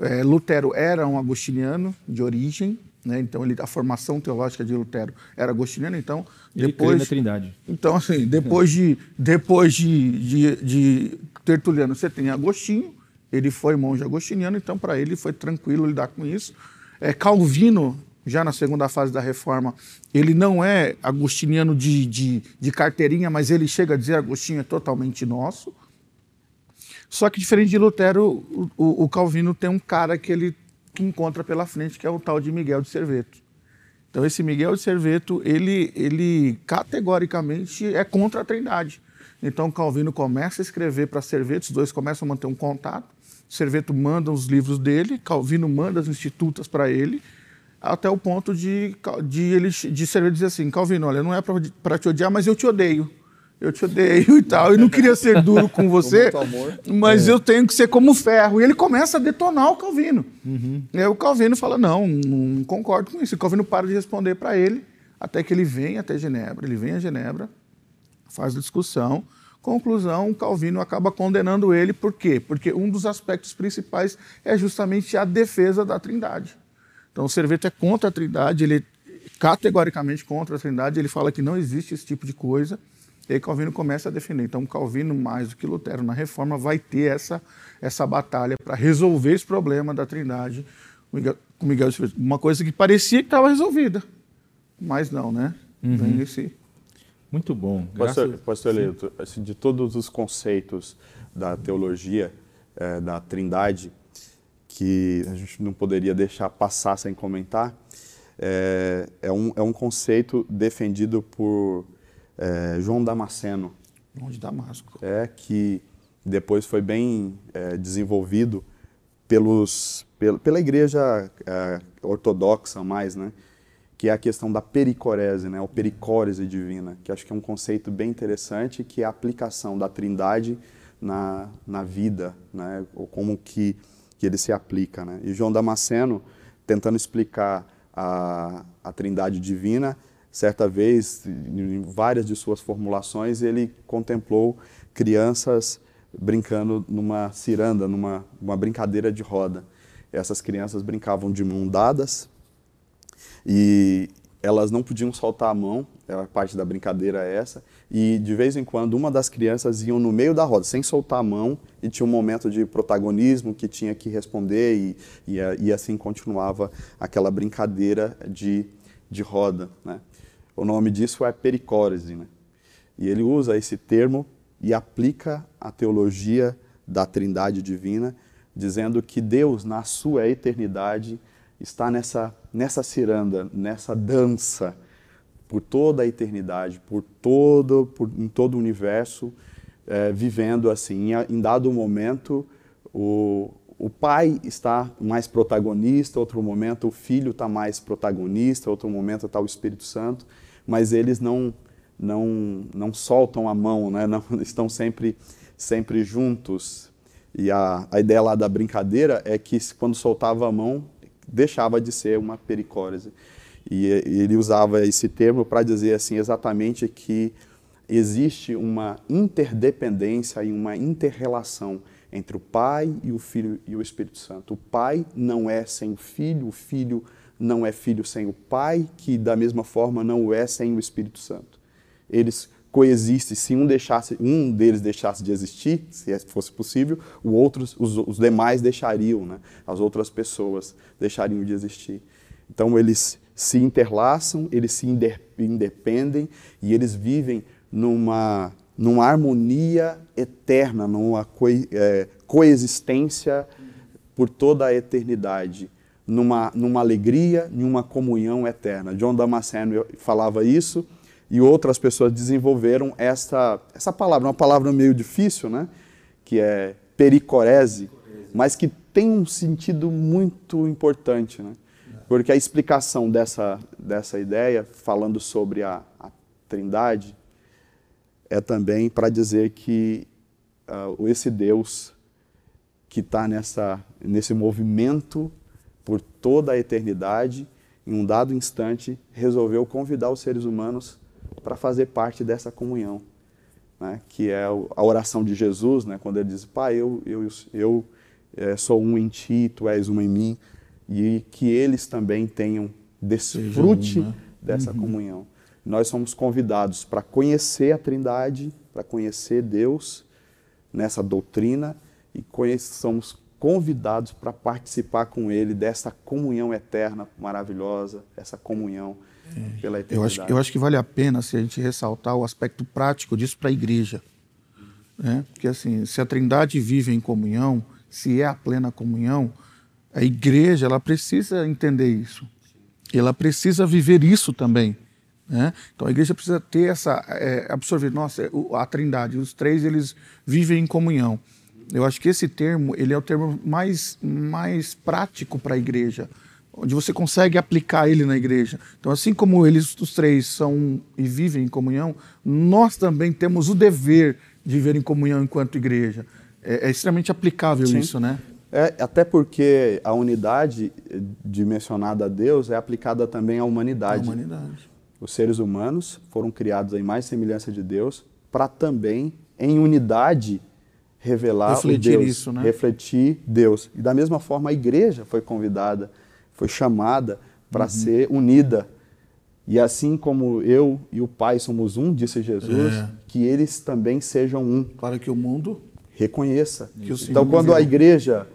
É, Lutero era um agostiniano de origem, né? então ele, a formação teológica de Lutero era agostiniana. Então, ele depois, na Trindade. Então, assim, depois de, depois de, de, de Tertuliano, você tem Agostinho, ele foi monge agostiniano, então para ele foi tranquilo lidar com isso. É, Calvino já na segunda fase da reforma, ele não é agostiniano de, de, de, carteirinha, mas ele chega a dizer Agostinho é totalmente nosso. Só que diferente de Lutero, o, o, o Calvino tem um cara que ele que encontra pela frente, que é o tal de Miguel de Serveto. Então esse Miguel de Serveto, ele, ele categoricamente é contra a Trindade. Então Calvino começa a escrever para Serveto, os dois começam a manter um contato. Serveto manda os livros dele, Calvino manda as institutas para ele, até o ponto de, de ele de Cerveira dizer assim, Calvino, olha, não é para te odiar, mas eu te odeio. Eu te odeio e tal, e não queria ser duro com você, mas é. eu tenho que ser como ferro. E ele começa a detonar o Calvino. Uhum. E aí o Calvino fala: não, não concordo com isso. E o Calvino para de responder para ele, até que ele vem até Genebra. Ele vem a Genebra, faz a discussão. Conclusão, o Calvino acaba condenando ele, por quê? Porque um dos aspectos principais é justamente a defesa da trindade. Então o Serveto é contra a trindade, ele é categoricamente contra a trindade, ele fala que não existe esse tipo de coisa. E aí Calvino começa a defender. Então, Calvino, mais do que Lutero na reforma, vai ter essa, essa batalha para resolver esse problema da trindade com Miguel de Freitas. Uma coisa que parecia que estava resolvida, mas não, né? Uhum. Vem esse... Muito bom. Graças... Pastor, Pastor Leito, assim, de todos os conceitos da teologia, é, da trindade, que a gente não poderia deixar passar sem comentar, é, é, um, é um conceito defendido por é, João Damasceno. João de Damasco. É, que depois foi bem é, desenvolvido pelos, pela, pela igreja é, ortodoxa mais, né? que é a questão da pericorese, né? ou pericórese divina, que acho que é um conceito bem interessante, que é a aplicação da trindade na, na vida, né? ou como que, que ele se aplica. Né? E João Damasceno, tentando explicar a, a trindade divina, certa vez, em várias de suas formulações, ele contemplou crianças brincando numa ciranda, numa uma brincadeira de roda. Essas crianças brincavam de mão dadas e elas não podiam soltar a mão, a parte da brincadeira é essa, e de vez em quando uma das crianças iam no meio da roda, sem soltar a mão, e tinha um momento de protagonismo que tinha que responder, e, e, e assim continuava aquela brincadeira de, de roda. Né? O nome disso é pericórese. Né? E ele usa esse termo e aplica a teologia da trindade divina, dizendo que Deus, na sua eternidade, está nessa, nessa ciranda, nessa dança, por toda a eternidade, por todo, por, em todo o universo, é, vivendo assim. Em, em dado momento, o, o pai está mais protagonista, outro momento o filho está mais protagonista, outro momento está o Espírito Santo mas eles não não não soltam a mão, né? Não, estão sempre sempre juntos. E a, a ideia lá da brincadeira é que quando soltava a mão, deixava de ser uma pericórese. E, e ele usava esse termo para dizer assim exatamente que existe uma interdependência e uma interrelação entre o Pai e o Filho e o Espírito Santo. O Pai não é sem o Filho, o Filho não é filho sem o Pai, que da mesma forma não o é sem o Espírito Santo. Eles coexistem. Se um deixasse, um deles deixasse de existir, se é, fosse possível, o os, os demais deixariam, né? As outras pessoas deixariam de existir. Então eles se interlaçam, eles se independem e eles vivem numa numa harmonia eterna, numa co, é, coexistência por toda a eternidade numa, numa alegria, em uma comunhão eterna. John Damasceno falava isso e outras pessoas desenvolveram essa, essa palavra, uma palavra meio difícil, né? que é pericorese, mas que tem um sentido muito importante, né? porque a explicação dessa, dessa ideia, falando sobre a, a trindade, é também para dizer que uh, esse Deus que está nesse movimento por toda a eternidade, em um dado instante, resolveu convidar os seres humanos para fazer parte dessa comunhão, né? que é a oração de Jesus, né? quando ele diz: Pai, eu, eu, eu é, sou um em ti, tu és um em mim, e que eles também tenham desfrute um, né? dessa uhum. comunhão. Nós somos convidados para conhecer a Trindade, para conhecer Deus nessa doutrina e somos convidados para participar com Ele dessa comunhão eterna maravilhosa, essa comunhão é. pela eternidade. Eu acho, eu acho que vale a pena se a gente ressaltar o aspecto prático disso para a igreja. Né? Porque assim, se a Trindade vive em comunhão, se é a plena comunhão, a igreja ela precisa entender isso. Ela precisa viver isso também. Né? Então a igreja precisa ter essa é, absorver. Nossa, a Trindade, os três eles vivem em comunhão. Eu acho que esse termo ele é o termo mais, mais prático para a igreja, onde você consegue aplicar ele na igreja. Então, assim como eles, os três, são e vivem em comunhão, nós também temos o dever de viver em comunhão enquanto igreja. É, é extremamente aplicável Sim. isso, né? É, até porque a unidade dimensionada a Deus é aplicada também à humanidade. A humanidade. Os seres humanos foram criados em mais semelhança de Deus para também, em unidade, revelar refletir Deus, isso, né? refletir Deus. E da mesma forma a igreja foi convidada, foi chamada para uhum. ser unida. E assim como eu e o Pai somos um, disse Jesus, é. que eles também sejam um. Para que o mundo reconheça. então, quando a igreja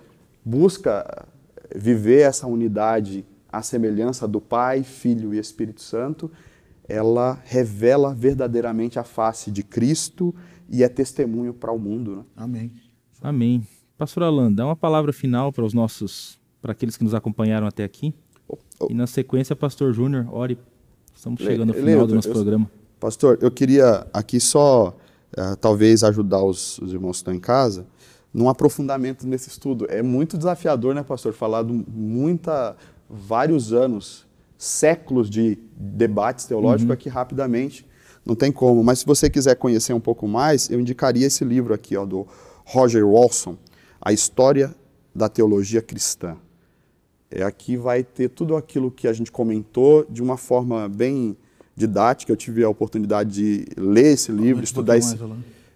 busca viver essa unidade à semelhança do Pai, Filho e Espírito Santo, ela revela verdadeiramente a face de Cristo e é testemunho para o mundo. Né? Amém. Amém. Pastor Alan, dá uma palavra final para os nossos, para aqueles que nos acompanharam até aqui. Oh, oh. E na sequência, Pastor Júnior, ore. Estamos chegando Le, ao final do nosso eu, programa. Pastor, eu queria aqui só, uh, talvez, ajudar os, os, irmãos que estão em casa num aprofundamento nesse estudo. É muito desafiador, né, pastor, falar de muita, vários anos, séculos de debates teológicos uhum. aqui rapidamente não tem como. Mas se você quiser conhecer um pouco mais, eu indicaria esse livro aqui, ó, do Roger Walson, A História da Teologia Cristã. É, aqui vai ter tudo aquilo que a gente comentou de uma forma bem didática. Eu tive a oportunidade de ler esse livro, estudar esse,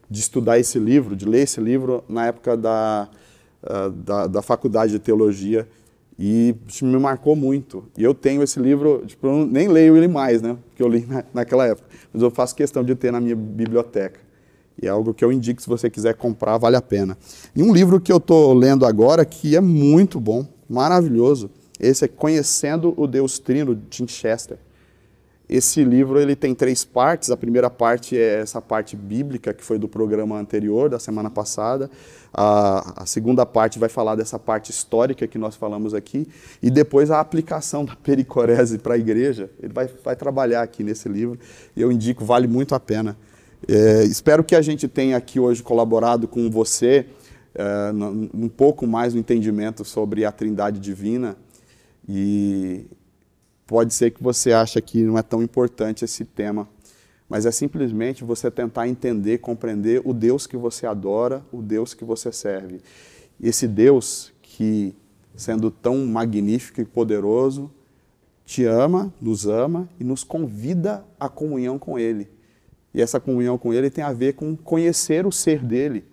de estudar esse livro, de ler esse livro na época da, uh, da, da faculdade de teologia e me marcou muito. E eu tenho esse livro, tipo, eu nem leio ele mais, né? Porque eu li na, naquela época. Mas eu faço questão de ter na minha biblioteca. E é algo que eu indico, se você quiser comprar, vale a pena. E um livro que eu estou lendo agora, que é muito bom, maravilhoso, esse é Conhecendo o Deus Trino, de Tim Chester. Esse livro ele tem três partes. A primeira parte é essa parte bíblica, que foi do programa anterior, da semana passada. A, a, segunda parte vai falar dessa parte histórica que nós falamos aqui. E depois a aplicação da pericorese para a igreja. Ele vai, vai trabalhar aqui nesse livro. E eu indico, vale muito a pena. É, espero que a gente tenha aqui hoje colaborado com você é, um pouco mais no entendimento sobre a trindade divina. E pode ser que você ache que não é tão importante esse tema, mas é simplesmente você tentar entender, compreender o Deus que você adora, o Deus que você serve. Esse Deus que, sendo tão magnífico e poderoso, te ama, nos ama e nos convida à comunhão com Ele. E essa comunhão com Ele tem a ver com conhecer o ser dele,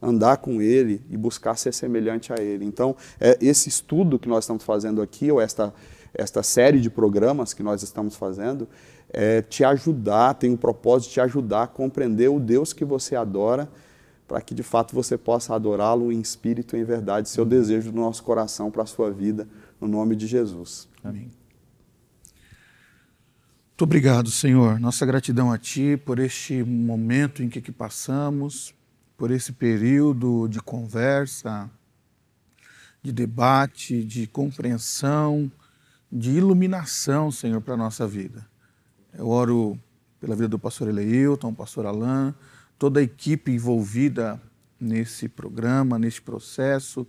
andar com Ele e buscar ser semelhante a Ele. Então, é esse estudo que nós estamos fazendo aqui, ou esta esta série de programas que nós estamos fazendo, é te ajudar, tem o propósito de te ajudar a compreender o Deus que você adora, para que de fato você possa adorá-lo em espírito e em verdade, seu desejo do nosso coração para a sua vida, no nome de Jesus. Amém. Muito obrigado, Senhor. Nossa gratidão a Ti por este momento em que, que passamos, por esse período de conversa, de debate, de compreensão de iluminação, Senhor, para a nossa vida. Eu oro pela vida do pastor Eleilton, pastor Alain, toda a equipe envolvida nesse programa, nesse processo,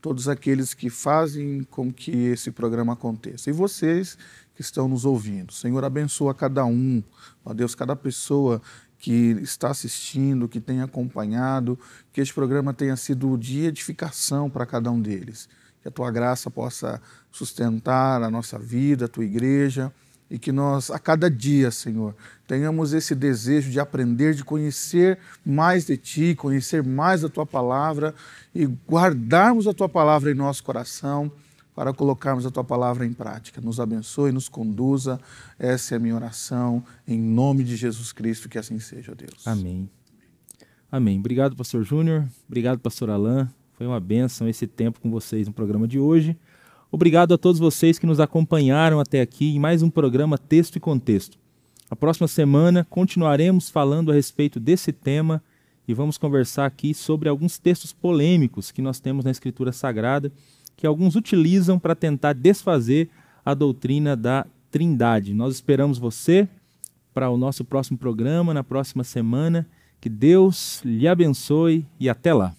todos aqueles que fazem com que esse programa aconteça. E vocês que estão nos ouvindo. Senhor, abençoa cada um, ó Deus, cada pessoa que está assistindo, que tem acompanhado, que este programa tenha sido de edificação para cada um deles que a tua graça possa sustentar a nossa vida, a tua igreja, e que nós, a cada dia, Senhor, tenhamos esse desejo de aprender, de conhecer mais de Ti, conhecer mais da Tua palavra e guardarmos a Tua palavra em nosso coração para colocarmos a Tua palavra em prática. Nos abençoe, nos conduza. Essa é a minha oração, em nome de Jesus Cristo, que assim seja, Deus. Amém. Amém. Obrigado, pastor Júnior. Obrigado, pastor Alain. Foi uma benção esse tempo com vocês no programa de hoje. Obrigado a todos vocês que nos acompanharam até aqui em mais um programa Texto e Contexto. A próxima semana continuaremos falando a respeito desse tema e vamos conversar aqui sobre alguns textos polêmicos que nós temos na Escritura Sagrada, que alguns utilizam para tentar desfazer a doutrina da Trindade. Nós esperamos você para o nosso próximo programa, na próxima semana. Que Deus lhe abençoe e até lá.